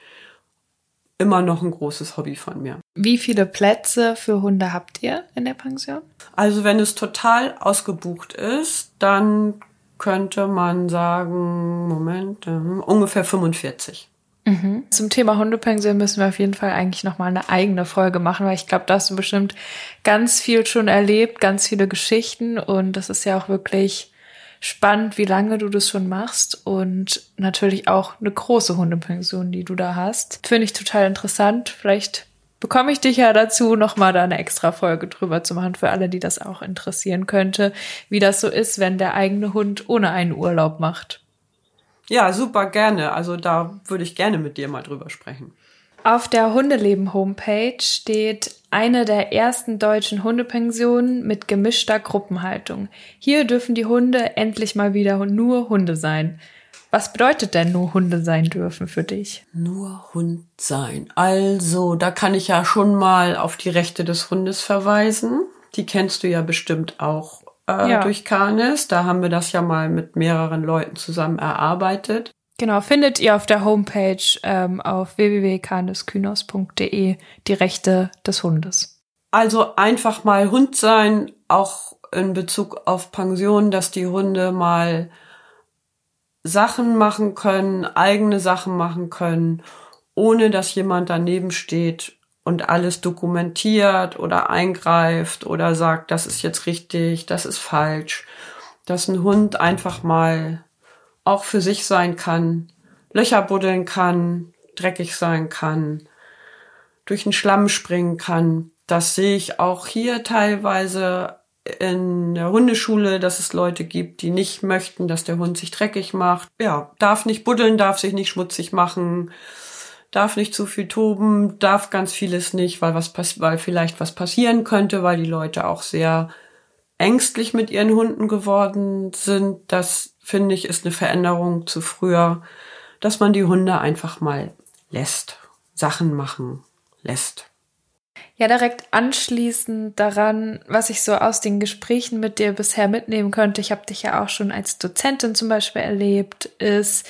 immer noch ein großes Hobby von mir. Wie viele Plätze für Hunde habt ihr in der Pension? Also wenn es total ausgebucht ist, dann könnte man sagen, Moment, äh, ungefähr 45. Mhm. Zum Thema Hundepension müssen wir auf jeden Fall eigentlich nochmal eine eigene Folge machen, weil ich glaube, da hast du bestimmt ganz viel schon erlebt, ganz viele Geschichten und das ist ja auch wirklich spannend, wie lange du das schon machst und natürlich auch eine große Hundepension, die du da hast. Finde ich total interessant. Vielleicht bekomme ich dich ja dazu, nochmal da eine extra Folge drüber zu machen, für alle, die das auch interessieren könnte, wie das so ist, wenn der eigene Hund ohne einen Urlaub macht. Ja, super gerne. Also da würde ich gerne mit dir mal drüber sprechen. Auf der Hundeleben-Homepage steht eine der ersten deutschen Hundepensionen mit gemischter Gruppenhaltung. Hier dürfen die Hunde endlich mal wieder nur Hunde sein. Was bedeutet denn nur Hunde sein dürfen für dich? Nur Hund sein. Also, da kann ich ja schon mal auf die Rechte des Hundes verweisen. Die kennst du ja bestimmt auch äh, ja. durch Canis. Da haben wir das ja mal mit mehreren Leuten zusammen erarbeitet. Genau, findet ihr auf der Homepage ähm, auf www.caniskynos.de die Rechte des Hundes. Also einfach mal Hund sein, auch in Bezug auf Pension, dass die Hunde mal Sachen machen können, eigene Sachen machen können, ohne dass jemand daneben steht und alles dokumentiert oder eingreift oder sagt, das ist jetzt richtig, das ist falsch. Dass ein Hund einfach mal auch für sich sein kann, Löcher buddeln kann, dreckig sein kann, durch den Schlamm springen kann. Das sehe ich auch hier teilweise in der Hundeschule, dass es Leute gibt, die nicht möchten, dass der Hund sich dreckig macht. Ja, darf nicht buddeln, darf sich nicht schmutzig machen, darf nicht zu viel toben, darf ganz vieles nicht, weil was weil vielleicht was passieren könnte, weil die Leute auch sehr ängstlich mit ihren Hunden geworden sind. Das finde ich, ist eine Veränderung zu früher, dass man die Hunde einfach mal lässt, Sachen machen lässt. Ja, direkt anschließend daran, was ich so aus den Gesprächen mit dir bisher mitnehmen könnte, ich habe dich ja auch schon als Dozentin zum Beispiel erlebt, ist,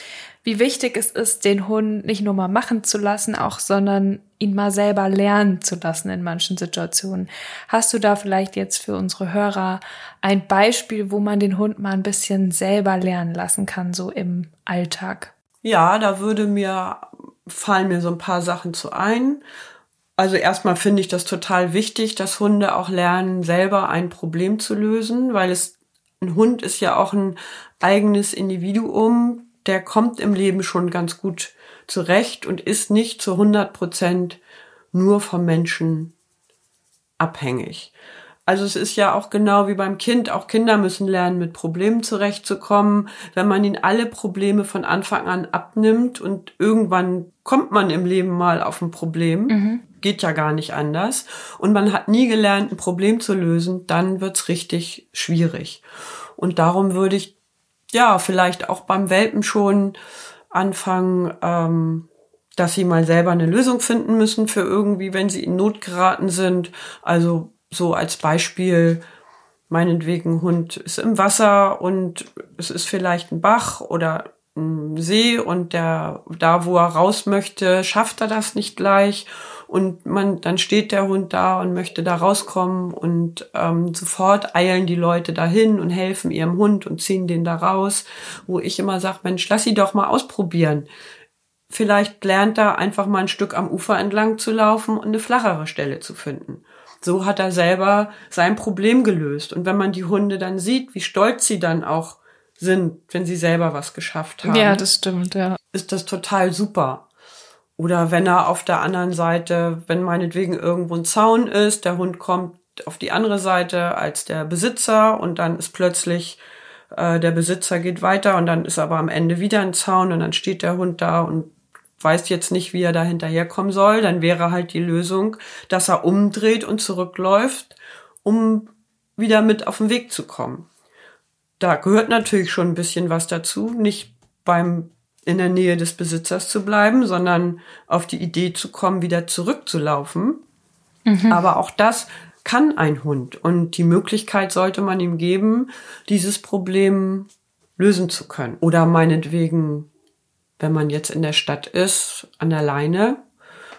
wie wichtig es ist, den Hund nicht nur mal machen zu lassen, auch, sondern ihn mal selber lernen zu lassen in manchen Situationen. Hast du da vielleicht jetzt für unsere Hörer ein Beispiel, wo man den Hund mal ein bisschen selber lernen lassen kann, so im Alltag? Ja, da würde mir, fallen mir so ein paar Sachen zu ein. Also erstmal finde ich das total wichtig, dass Hunde auch lernen, selber ein Problem zu lösen, weil es, ein Hund ist ja auch ein eigenes Individuum, der kommt im Leben schon ganz gut zurecht und ist nicht zu 100 Prozent nur vom Menschen abhängig. Also es ist ja auch genau wie beim Kind. Auch Kinder müssen lernen, mit Problemen zurechtzukommen. Wenn man ihnen alle Probleme von Anfang an abnimmt und irgendwann kommt man im Leben mal auf ein Problem, mhm. geht ja gar nicht anders. Und man hat nie gelernt, ein Problem zu lösen, dann wird's richtig schwierig. Und darum würde ich ja vielleicht auch beim Welpen schon anfangen, ähm, dass sie mal selber eine Lösung finden müssen für irgendwie, wenn sie in Not geraten sind. Also so als Beispiel, meinetwegen Hund ist im Wasser und es ist vielleicht ein Bach oder ein See und der, da wo er raus möchte, schafft er das nicht gleich und man, dann steht der Hund da und möchte da rauskommen und ähm, sofort eilen die Leute dahin und helfen ihrem Hund und ziehen den da raus, wo ich immer sage, Mensch, lass sie doch mal ausprobieren. Vielleicht lernt er einfach mal ein Stück am Ufer entlang zu laufen und eine flachere Stelle zu finden. So hat er selber sein Problem gelöst. Und wenn man die Hunde dann sieht, wie stolz sie dann auch sind, wenn sie selber was geschafft haben. Ja, das stimmt, ja. Ist das total super. Oder wenn er auf der anderen Seite, wenn meinetwegen irgendwo ein Zaun ist, der Hund kommt auf die andere Seite als der Besitzer und dann ist plötzlich äh, der Besitzer geht weiter und dann ist aber am Ende wieder ein Zaun und dann steht der Hund da und weiß jetzt nicht, wie er da hinterherkommen soll, dann wäre halt die Lösung, dass er umdreht und zurückläuft, um wieder mit auf den Weg zu kommen. Da gehört natürlich schon ein bisschen was dazu, nicht beim in der Nähe des Besitzers zu bleiben, sondern auf die Idee zu kommen, wieder zurückzulaufen. Mhm. Aber auch das kann ein Hund und die Möglichkeit sollte man ihm geben, dieses Problem lösen zu können. Oder meinetwegen wenn man jetzt in der Stadt ist, an der Leine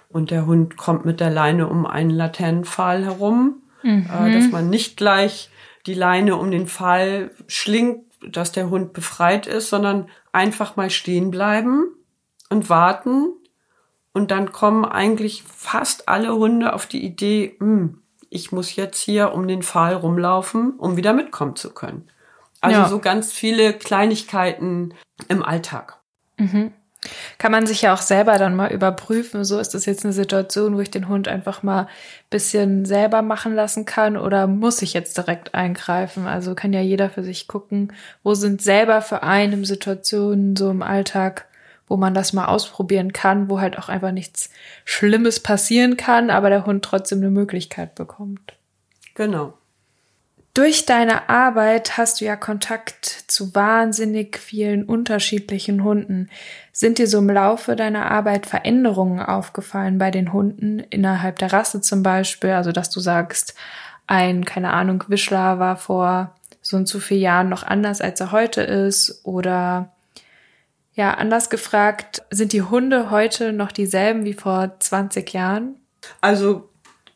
und der Hund kommt mit der Leine um einen Laternenpfahl herum, mhm. äh, dass man nicht gleich die Leine um den Pfahl schlingt, dass der Hund befreit ist, sondern einfach mal stehen bleiben und warten. Und dann kommen eigentlich fast alle Hunde auf die Idee, hm, ich muss jetzt hier um den Pfahl rumlaufen, um wieder mitkommen zu können. Also ja. so ganz viele Kleinigkeiten im Alltag. Mhm. Kann man sich ja auch selber dann mal überprüfen, so ist das jetzt eine Situation, wo ich den Hund einfach mal bisschen selber machen lassen kann oder muss ich jetzt direkt eingreifen? Also kann ja jeder für sich gucken, wo sind selber für einen Situationen so im Alltag, wo man das mal ausprobieren kann, wo halt auch einfach nichts Schlimmes passieren kann, aber der Hund trotzdem eine Möglichkeit bekommt. Genau. Durch deine Arbeit hast du ja Kontakt zu wahnsinnig vielen unterschiedlichen Hunden. Sind dir so im Laufe deiner Arbeit Veränderungen aufgefallen bei den Hunden innerhalb der Rasse zum Beispiel? Also, dass du sagst, ein, keine Ahnung, Wischler war vor so und so vielen Jahren noch anders, als er heute ist? Oder ja, anders gefragt, sind die Hunde heute noch dieselben wie vor 20 Jahren? Also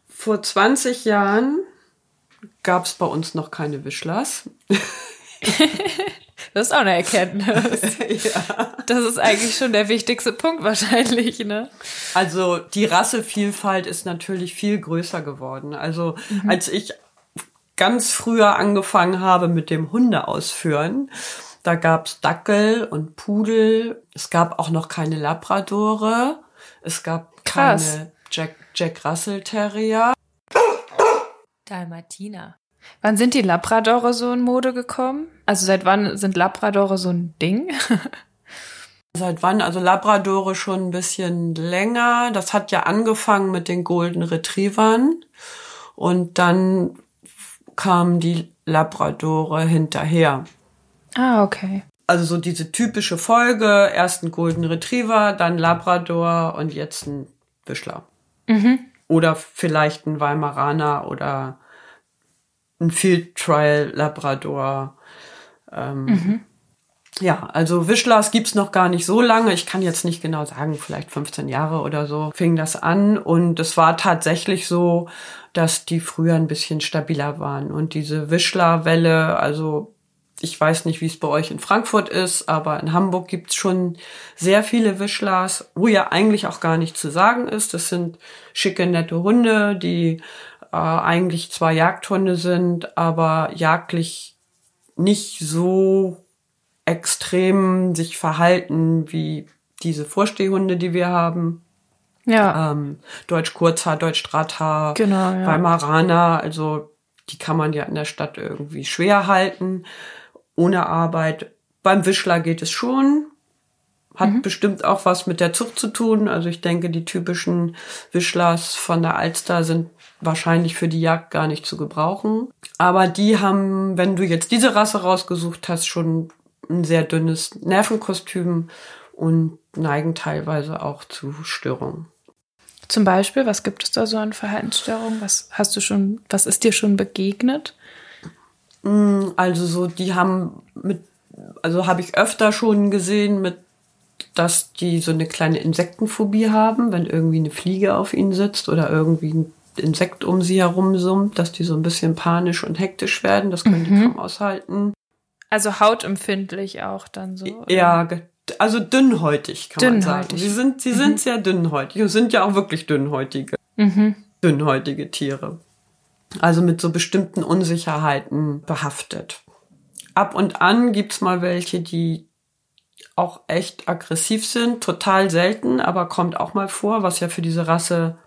vor 20 Jahren gab es bei uns noch keine Wischlers. das ist auch eine Erkenntnis. ja. Das ist eigentlich schon der wichtigste Punkt wahrscheinlich, ne? Also die Rassevielfalt ist natürlich viel größer geworden. Also mhm. als ich ganz früher angefangen habe mit dem Hundeausführen, da gab's Dackel und Pudel. Es gab auch noch keine Labradore. Es gab Krass. keine Jack, Jack Russell Terrier. Dalmatiner. Wann sind die Labradore so in Mode gekommen? Also seit wann sind Labradore so ein Ding? Seit wann? Also Labradore schon ein bisschen länger. Das hat ja angefangen mit den Golden Retrievern und dann kamen die Labradore hinterher. Ah, okay. Also so diese typische Folge, erst ein Golden Retriever, dann Labrador und jetzt ein Büschler. Mhm. Oder vielleicht ein Weimaraner oder ein Field Trial Labrador. Ähm, mhm. Ja, also Wischlers gibt's noch gar nicht so lange. Ich kann jetzt nicht genau sagen, vielleicht 15 Jahre oder so fing das an. Und es war tatsächlich so, dass die früher ein bisschen stabiler waren. Und diese Wischlerwelle, also ich weiß nicht, wie es bei euch in Frankfurt ist, aber in Hamburg gibt's schon sehr viele Wischlers, wo ja eigentlich auch gar nichts zu sagen ist. Das sind schicke, nette Hunde, die äh, eigentlich zwar Jagdhunde sind, aber jagdlich nicht so extrem sich verhalten wie diese Vorstehhunde, die wir haben. Ja. Ähm, Deutsch Kurzhaar, Deutsch Drahthaar, Genau, ja. Weimaraner, also die kann man ja in der Stadt irgendwie schwer halten, ohne Arbeit. Beim Wischler geht es schon. Hat Mhm. bestimmt auch was mit der Zucht zu tun. Also ich denke, die typischen Wischlers von der Alster sind wahrscheinlich für die Jagd gar nicht zu gebrauchen. Aber die haben, wenn du jetzt diese Rasse rausgesucht hast, schon ein sehr dünnes Nervenkostüm und neigen teilweise auch zu Störungen. Zum Beispiel, was gibt es da so an Verhaltensstörungen? Was hast du schon, was ist dir schon begegnet? Also so, die haben mit, also habe ich öfter schon gesehen mit, dass die so eine kleine Insektenphobie haben, wenn irgendwie eine Fliege auf ihnen sitzt oder irgendwie ein Insekt um sie herum summt, dass die so ein bisschen panisch und hektisch werden. Das können die kaum aushalten. Also hautempfindlich auch dann so. oder? Ja, also dünnhäutig kann man sagen. Dünnhäutig. Sie sind, sie sind sehr dünnhäutig und sind ja auch wirklich dünnhäutige, Mhm. dünnhäutige Tiere. Also mit so bestimmten Unsicherheiten behaftet. Ab und an gibt's mal welche, die auch echt aggressiv sind, total selten, aber kommt auch mal vor, was ja für diese Rasse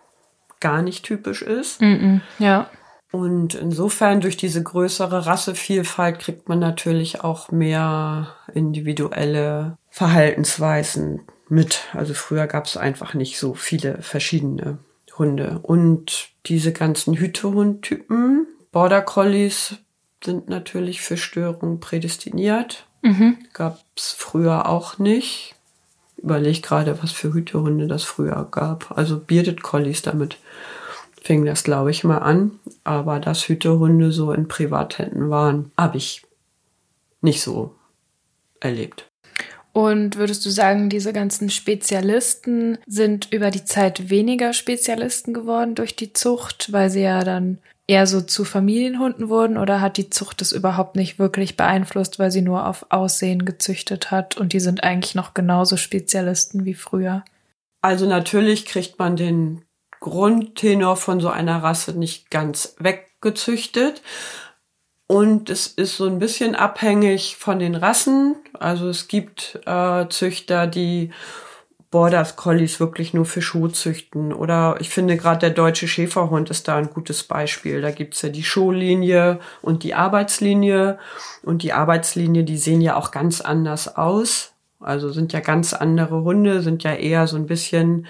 gar nicht typisch ist. Mhm. Ja. Und insofern durch diese größere Rassevielfalt kriegt man natürlich auch mehr individuelle Verhaltensweisen mit. Also früher gab es einfach nicht so viele verschiedene Hunde. Und diese ganzen Hütehundtypen, Border Collies, sind natürlich für Störungen prädestiniert. Mhm. Gab es früher auch nicht. Überleg gerade, was für Hütehunde das früher gab. Also Bearded Collies, damit fing das, glaube ich, mal an. Aber dass Hütehunde so in Privathänden waren, habe ich nicht so erlebt. Und würdest du sagen, diese ganzen Spezialisten sind über die Zeit weniger Spezialisten geworden durch die Zucht, weil sie ja dann eher so zu Familienhunden wurden oder hat die Zucht das überhaupt nicht wirklich beeinflusst, weil sie nur auf Aussehen gezüchtet hat und die sind eigentlich noch genauso Spezialisten wie früher? Also natürlich kriegt man den Grundtenor von so einer Rasse nicht ganz weggezüchtet. Und es ist so ein bisschen abhängig von den Rassen. Also es gibt äh, Züchter, die Border Collies wirklich nur für Schuh züchten. Oder ich finde gerade der deutsche Schäferhund ist da ein gutes Beispiel. Da gibt's ja die Showlinie und die Arbeitslinie. Und die Arbeitslinie, die sehen ja auch ganz anders aus. Also sind ja ganz andere Hunde, sind ja eher so ein bisschen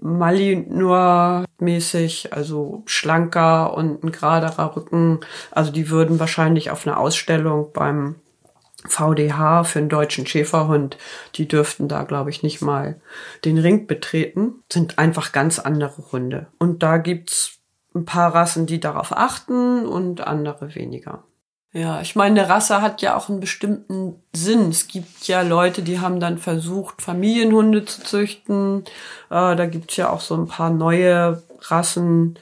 Malinois-mäßig, also schlanker und ein geraderer Rücken. Also die würden wahrscheinlich auf einer Ausstellung beim VDH für einen deutschen Schäferhund, die dürften da, glaube ich, nicht mal den Ring betreten. Sind einfach ganz andere Hunde. Und da gibt's ein paar Rassen, die darauf achten und andere weniger. Ja, ich meine, eine Rasse hat ja auch einen bestimmten Sinn. Es gibt ja Leute, die haben dann versucht, Familienhunde zu züchten. Äh, da gibt's ja auch so ein paar neue Rassen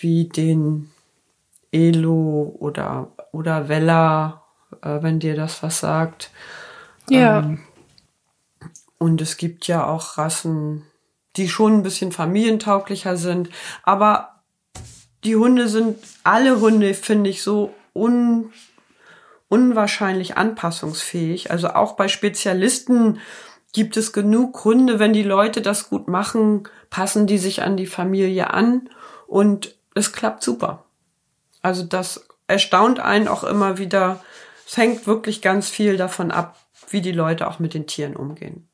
wie den Elo oder, oder Vella, äh, wenn dir das was sagt. Ja. Ähm, und es gibt ja auch Rassen, die schon ein bisschen familientauglicher sind. Aber die Hunde sind, alle Hunde finde ich so un, unwahrscheinlich anpassungsfähig. Also auch bei Spezialisten gibt es genug Hunde, wenn die Leute das gut machen, passen die sich an die Familie an und es klappt super. Also das erstaunt einen auch immer wieder. Es hängt wirklich ganz viel davon ab, wie die Leute auch mit den Tieren umgehen.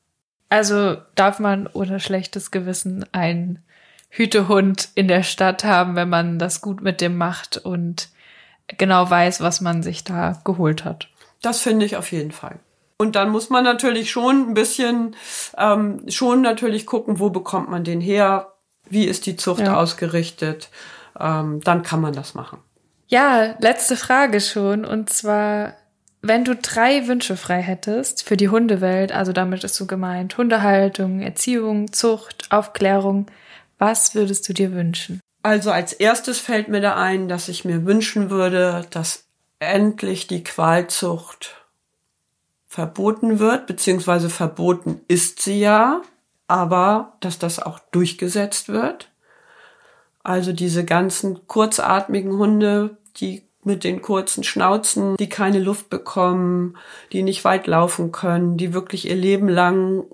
Also darf man ohne schlechtes Gewissen einen Hütehund in der Stadt haben, wenn man das gut mit dem macht und genau weiß, was man sich da geholt hat. Das finde ich auf jeden Fall. Und dann muss man natürlich schon ein bisschen, ähm, schon natürlich gucken, wo bekommt man den her, wie ist die Zucht Ja. ausgerichtet. Ähm, dann kann man das machen. Ja, letzte Frage schon. Und zwar, wenn du drei Wünsche frei hättest für die Hundewelt, also damit ist so gemeint Hundehaltung, Erziehung, Zucht, Aufklärung, was würdest du dir wünschen? Also als erstes fällt mir da ein, dass ich mir wünschen würde, dass endlich die Qualzucht verboten wird, beziehungsweise verboten ist sie ja, aber dass das auch durchgesetzt wird. Also diese ganzen kurzatmigen Hunde, die mit den kurzen Schnauzen, die keine Luft bekommen, die nicht weit laufen können, die wirklich ihr Leben lang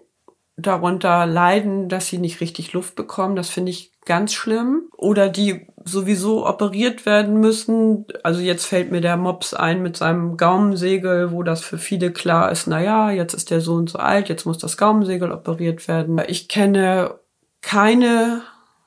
darunter leiden, dass sie nicht richtig Luft bekommen. Das finde ich ganz schlimm. Oder die sowieso operiert werden müssen. Also jetzt fällt mir der Mops ein mit seinem Gaumensegel, wo das für viele klar ist, na ja, jetzt ist der Sohn so alt, jetzt muss das Gaumensegel operiert werden. Ich kenne keine,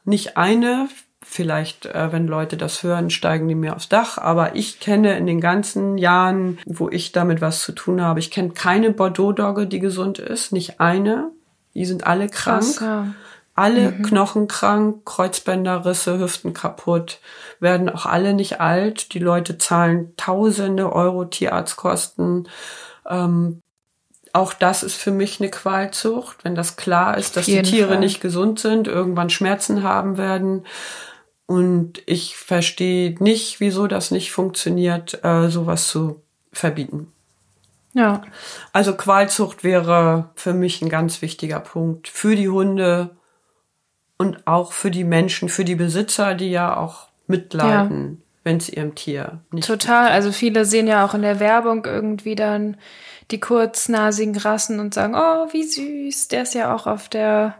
nicht eine, vielleicht, äh, wenn Leute das hören, steigen die mir aufs Dach. Aber ich kenne in den ganzen Jahren, wo ich damit was zu tun habe, ich kenne keine Bordeaux-Dogge, die gesund ist, nicht eine. Die sind alle krank. Krass, ja. Alle mhm. Knochen krank, Kreuzbänderrisse, Hüften kaputt, werden auch alle nicht alt. Die Leute zahlen tausende Euro Tierarztkosten. Ähm, auch das ist für mich eine Qualzucht, wenn das klar ist, dass die Tiere Fall. nicht gesund sind, irgendwann Schmerzen haben werden. Und ich verstehe nicht, wieso das nicht funktioniert, äh, sowas zu verbieten. Ja. Also Qualzucht wäre für mich ein ganz wichtiger Punkt für die Hunde und auch für die Menschen, für die Besitzer, die ja auch mitleiden, ja. wenn es ihrem Tier nicht Total. Also viele sehen ja auch in der Werbung irgendwie dann die kurznasigen Rassen und sagen, oh, wie süß, der ist ja auch auf der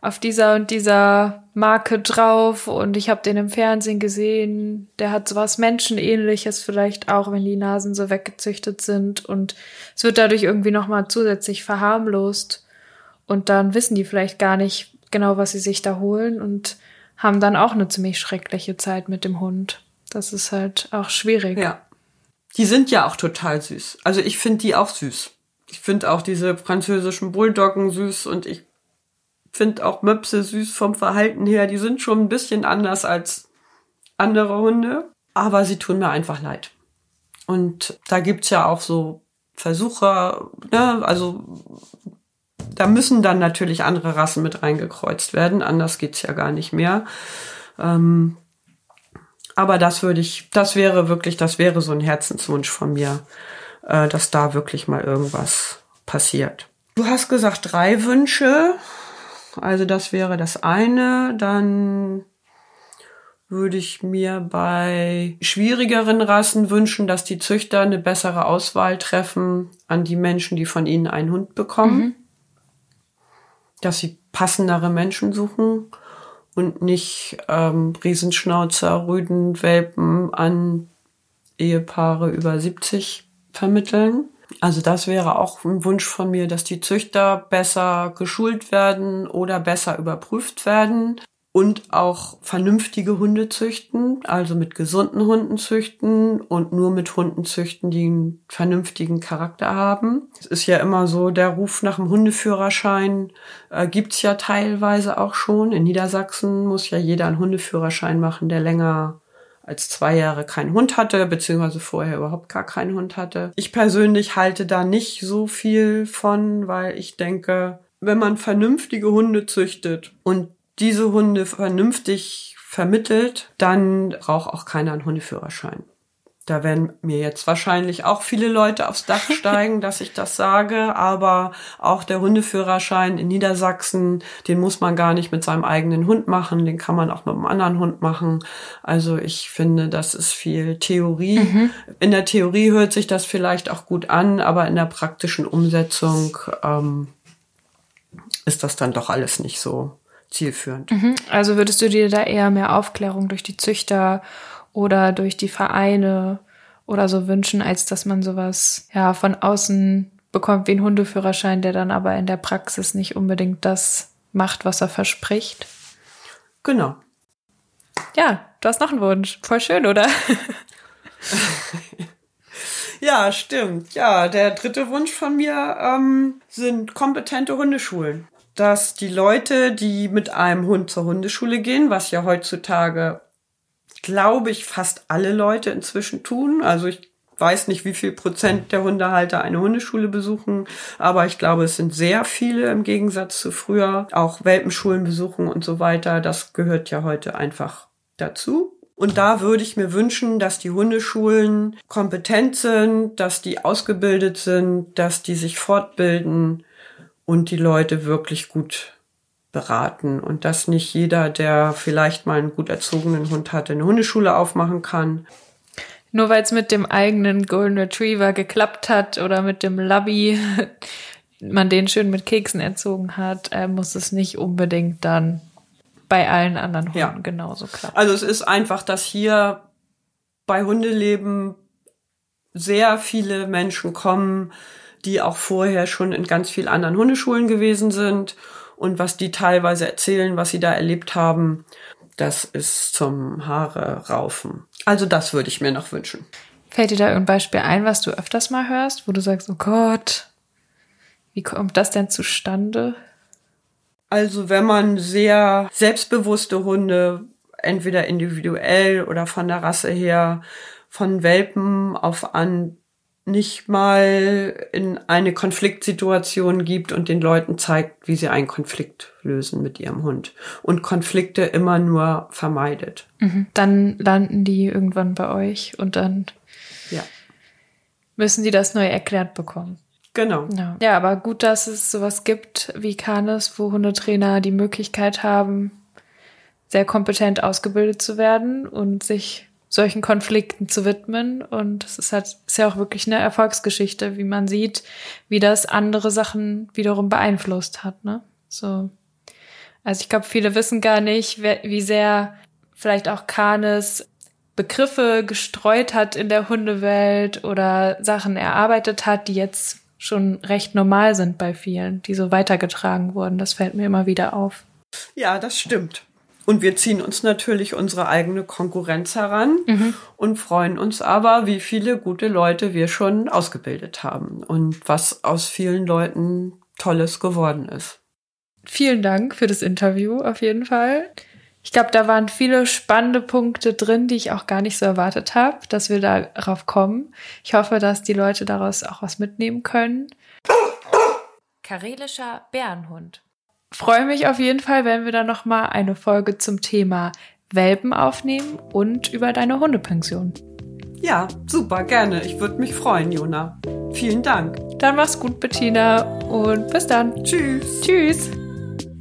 auf dieser und dieser Marke drauf und ich habe den im Fernsehen gesehen, der hat sowas Menschenähnliches vielleicht auch, wenn die Nasen so weggezüchtet sind und es wird dadurch irgendwie nochmal zusätzlich verharmlost und dann wissen die vielleicht gar nicht genau, was sie sich da holen und haben dann auch eine ziemlich schreckliche Zeit mit dem Hund. Das ist halt auch schwierig. Ja. Die sind ja auch total süß. Also ich finde die auch süß. Ich finde auch diese französischen Bulldoggen süß und ich finde auch Möpse süß vom Verhalten her. Die sind schon ein bisschen anders als andere Hunde, aber sie tun mir einfach leid. Und da gibt's ja auch so Versuche, ne, also da müssen dann natürlich andere Rassen mit reingekreuzt werden, anders geht's ja gar nicht mehr. Ähm, aber das würde ich, das wäre wirklich, das wäre so ein Herzenswunsch von mir, äh, dass da wirklich mal irgendwas passiert. Du hast gesagt drei Wünsche. Also das wäre das eine. Dann würde ich mir bei schwierigeren Rassen wünschen, dass die Züchter eine bessere Auswahl treffen an die Menschen, die von ihnen einen Hund bekommen. Mhm. Dass sie passendere Menschen suchen und nicht ähm, Riesenschnauzer, Rüden, Welpen an Ehepaare über 70 vermitteln. Also das wäre auch ein Wunsch von mir, dass die Züchter besser geschult werden oder besser überprüft werden und auch vernünftige Hunde züchten, also mit gesunden Hunden züchten und nur mit Hunden züchten, die einen vernünftigen Charakter haben. Es ist ja immer so, der Ruf nach dem Hundeführerschein äh, gibt's ja teilweise auch schon. In Niedersachsen muss ja jeder einen Hundeführerschein machen, der länger als zwei Jahre keinen Hund hatte, beziehungsweise vorher überhaupt gar keinen Hund hatte. Ich persönlich halte da nicht so viel von, weil ich denke, wenn man vernünftige Hunde züchtet und diese Hunde vernünftig vermittelt, dann braucht auch keiner einen Hundeführerschein. Da werden mir jetzt wahrscheinlich auch viele Leute aufs Dach steigen, dass ich das sage, aber auch der Hundeführerschein in Niedersachsen, den muss man gar nicht mit seinem eigenen Hund machen, den kann man auch mit einem anderen Hund machen. Also ich finde, das ist viel Theorie. Mhm. In der Theorie hört sich das vielleicht auch gut an, aber in der praktischen Umsetzung ähm, ist das dann doch alles nicht so zielführend. Mhm. Also würdest du dir da eher mehr Aufklärung durch die Züchter oder durch die Vereine oder so wünschen, als dass man sowas ja von außen bekommt wie ein Hundeführerschein, der dann aber in der Praxis nicht unbedingt das macht, was er verspricht? Genau. Ja, du hast noch einen Wunsch. Voll schön, oder? ja, stimmt. Ja, der dritte Wunsch von mir ähm, sind kompetente Hundeschulen dass die Leute, die mit einem Hund zur Hundeschule gehen, was ja heutzutage, glaube ich, fast alle Leute inzwischen tun. Also ich weiß nicht, wie viel Prozent der Hundehalter eine Hundeschule besuchen, aber ich glaube, es sind sehr viele im Gegensatz zu früher. Auch Welpenschulen besuchen und so weiter. Das gehört ja heute einfach dazu. Und da würde ich mir wünschen, dass die Hundeschulen kompetent sind, dass die ausgebildet sind, dass die sich fortbilden und die Leute wirklich gut beraten und dass nicht jeder, der vielleicht mal einen gut erzogenen Hund hat, eine Hundeschule aufmachen kann. Nur weil es mit dem eigenen Golden Retriever geklappt hat oder mit dem Labby, man den schön mit Keksen erzogen hat, äh, muss es nicht unbedingt dann bei allen anderen Hunden ja. genauso klappen. Also es ist einfach, dass hier bei Hundeleben sehr viele Menschen kommen, die auch vorher schon in ganz vielen anderen Hundeschulen gewesen sind und was die teilweise erzählen, was sie da erlebt haben, das ist zum Haare raufen. Also das würde ich mir noch wünschen. Fällt dir da ein Beispiel ein, was du öfters mal hörst, wo du sagst, oh Gott, wie kommt das denn zustande? Also wenn man sehr selbstbewusste Hunde, entweder individuell oder von der Rasse her, von Welpen auf an nicht mal in eine Konfliktsituation gibt und den Leuten zeigt, wie sie einen Konflikt lösen mit ihrem Hund und Konflikte immer nur vermeidet. Mhm. Dann landen die irgendwann bei euch und dann ja. müssen die das neu erklärt bekommen. Genau. Ja. ja, aber gut, dass es sowas gibt wie Canis, wo Hundetrainer die Möglichkeit haben, sehr kompetent ausgebildet zu werden und sich solchen Konflikten zu widmen. Und es ist halt, ist ja auch wirklich eine Erfolgsgeschichte, wie man sieht, wie das andere Sachen wiederum beeinflusst hat, ne? So. Also ich glaube, viele wissen gar nicht, wie sehr vielleicht auch Canis Begriffe gestreut hat in der Hundewelt oder Sachen erarbeitet hat, die jetzt schon recht normal sind bei vielen, die so weitergetragen wurden. Das fällt mir immer wieder auf. Ja, das stimmt. Und wir ziehen uns natürlich unsere eigene Konkurrenz heran mhm. und freuen uns aber, wie viele gute Leute wir schon ausgebildet haben und was aus vielen Leuten Tolles geworden ist. Vielen Dank für das Interview auf jeden Fall. Ich glaube, da waren viele spannende Punkte drin, die ich auch gar nicht so erwartet habe, dass wir darauf kommen. Ich hoffe, dass die Leute daraus auch was mitnehmen können. Karelischer Bärenhund. Freue mich auf jeden Fall, wenn wir dann noch mal eine Folge zum Thema Welpen aufnehmen und über deine Hundepension. Ja, super, gerne. Ich würde mich freuen, Jona. Vielen Dank. Dann mach's gut, Bettina, und bis dann. Tschüss. Tschüss.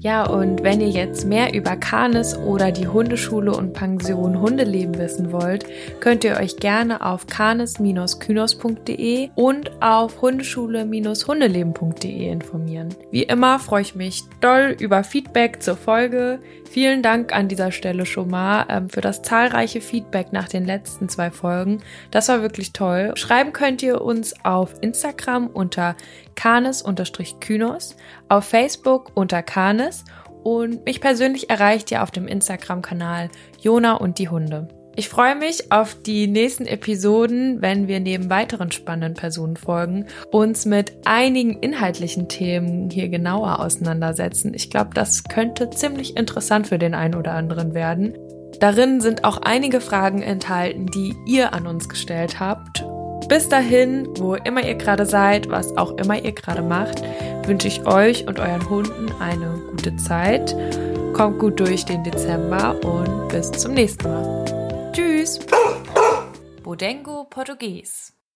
Ja, und wenn ihr jetzt mehr über Canis oder die Hundeschule und Pension Hundeleben wissen wollt, könnt ihr euch gerne auf canis-kynos.de und auf hundeschule-hundeleben.de informieren. Wie immer freue ich mich doll über Feedback zur Folge. Vielen Dank an dieser Stelle schon mal ähm, für das zahlreiche Feedback nach den letzten zwei Folgen. Das war wirklich toll. Schreiben könnt ihr uns auf Instagram unter canis-kynos, auf Facebook unter canis und mich persönlich erreicht ihr auf dem Instagram-Kanal Jona und die Hunde. Ich freue mich auf die nächsten Episoden, wenn wir neben weiteren spannenden Personenfolgen uns mit einigen inhaltlichen Themen hier genauer auseinandersetzen. Ich glaube, das könnte ziemlich interessant für den einen oder anderen werden. Darin sind auch einige Fragen enthalten, die ihr an uns gestellt habt. Bis dahin, wo immer ihr gerade seid, was auch immer ihr gerade macht, wünsche ich euch und euren Hunden eine gute Zeit. Kommt gut durch den Dezember und bis zum nächsten Mal. Tschüss. Bodengo Portugies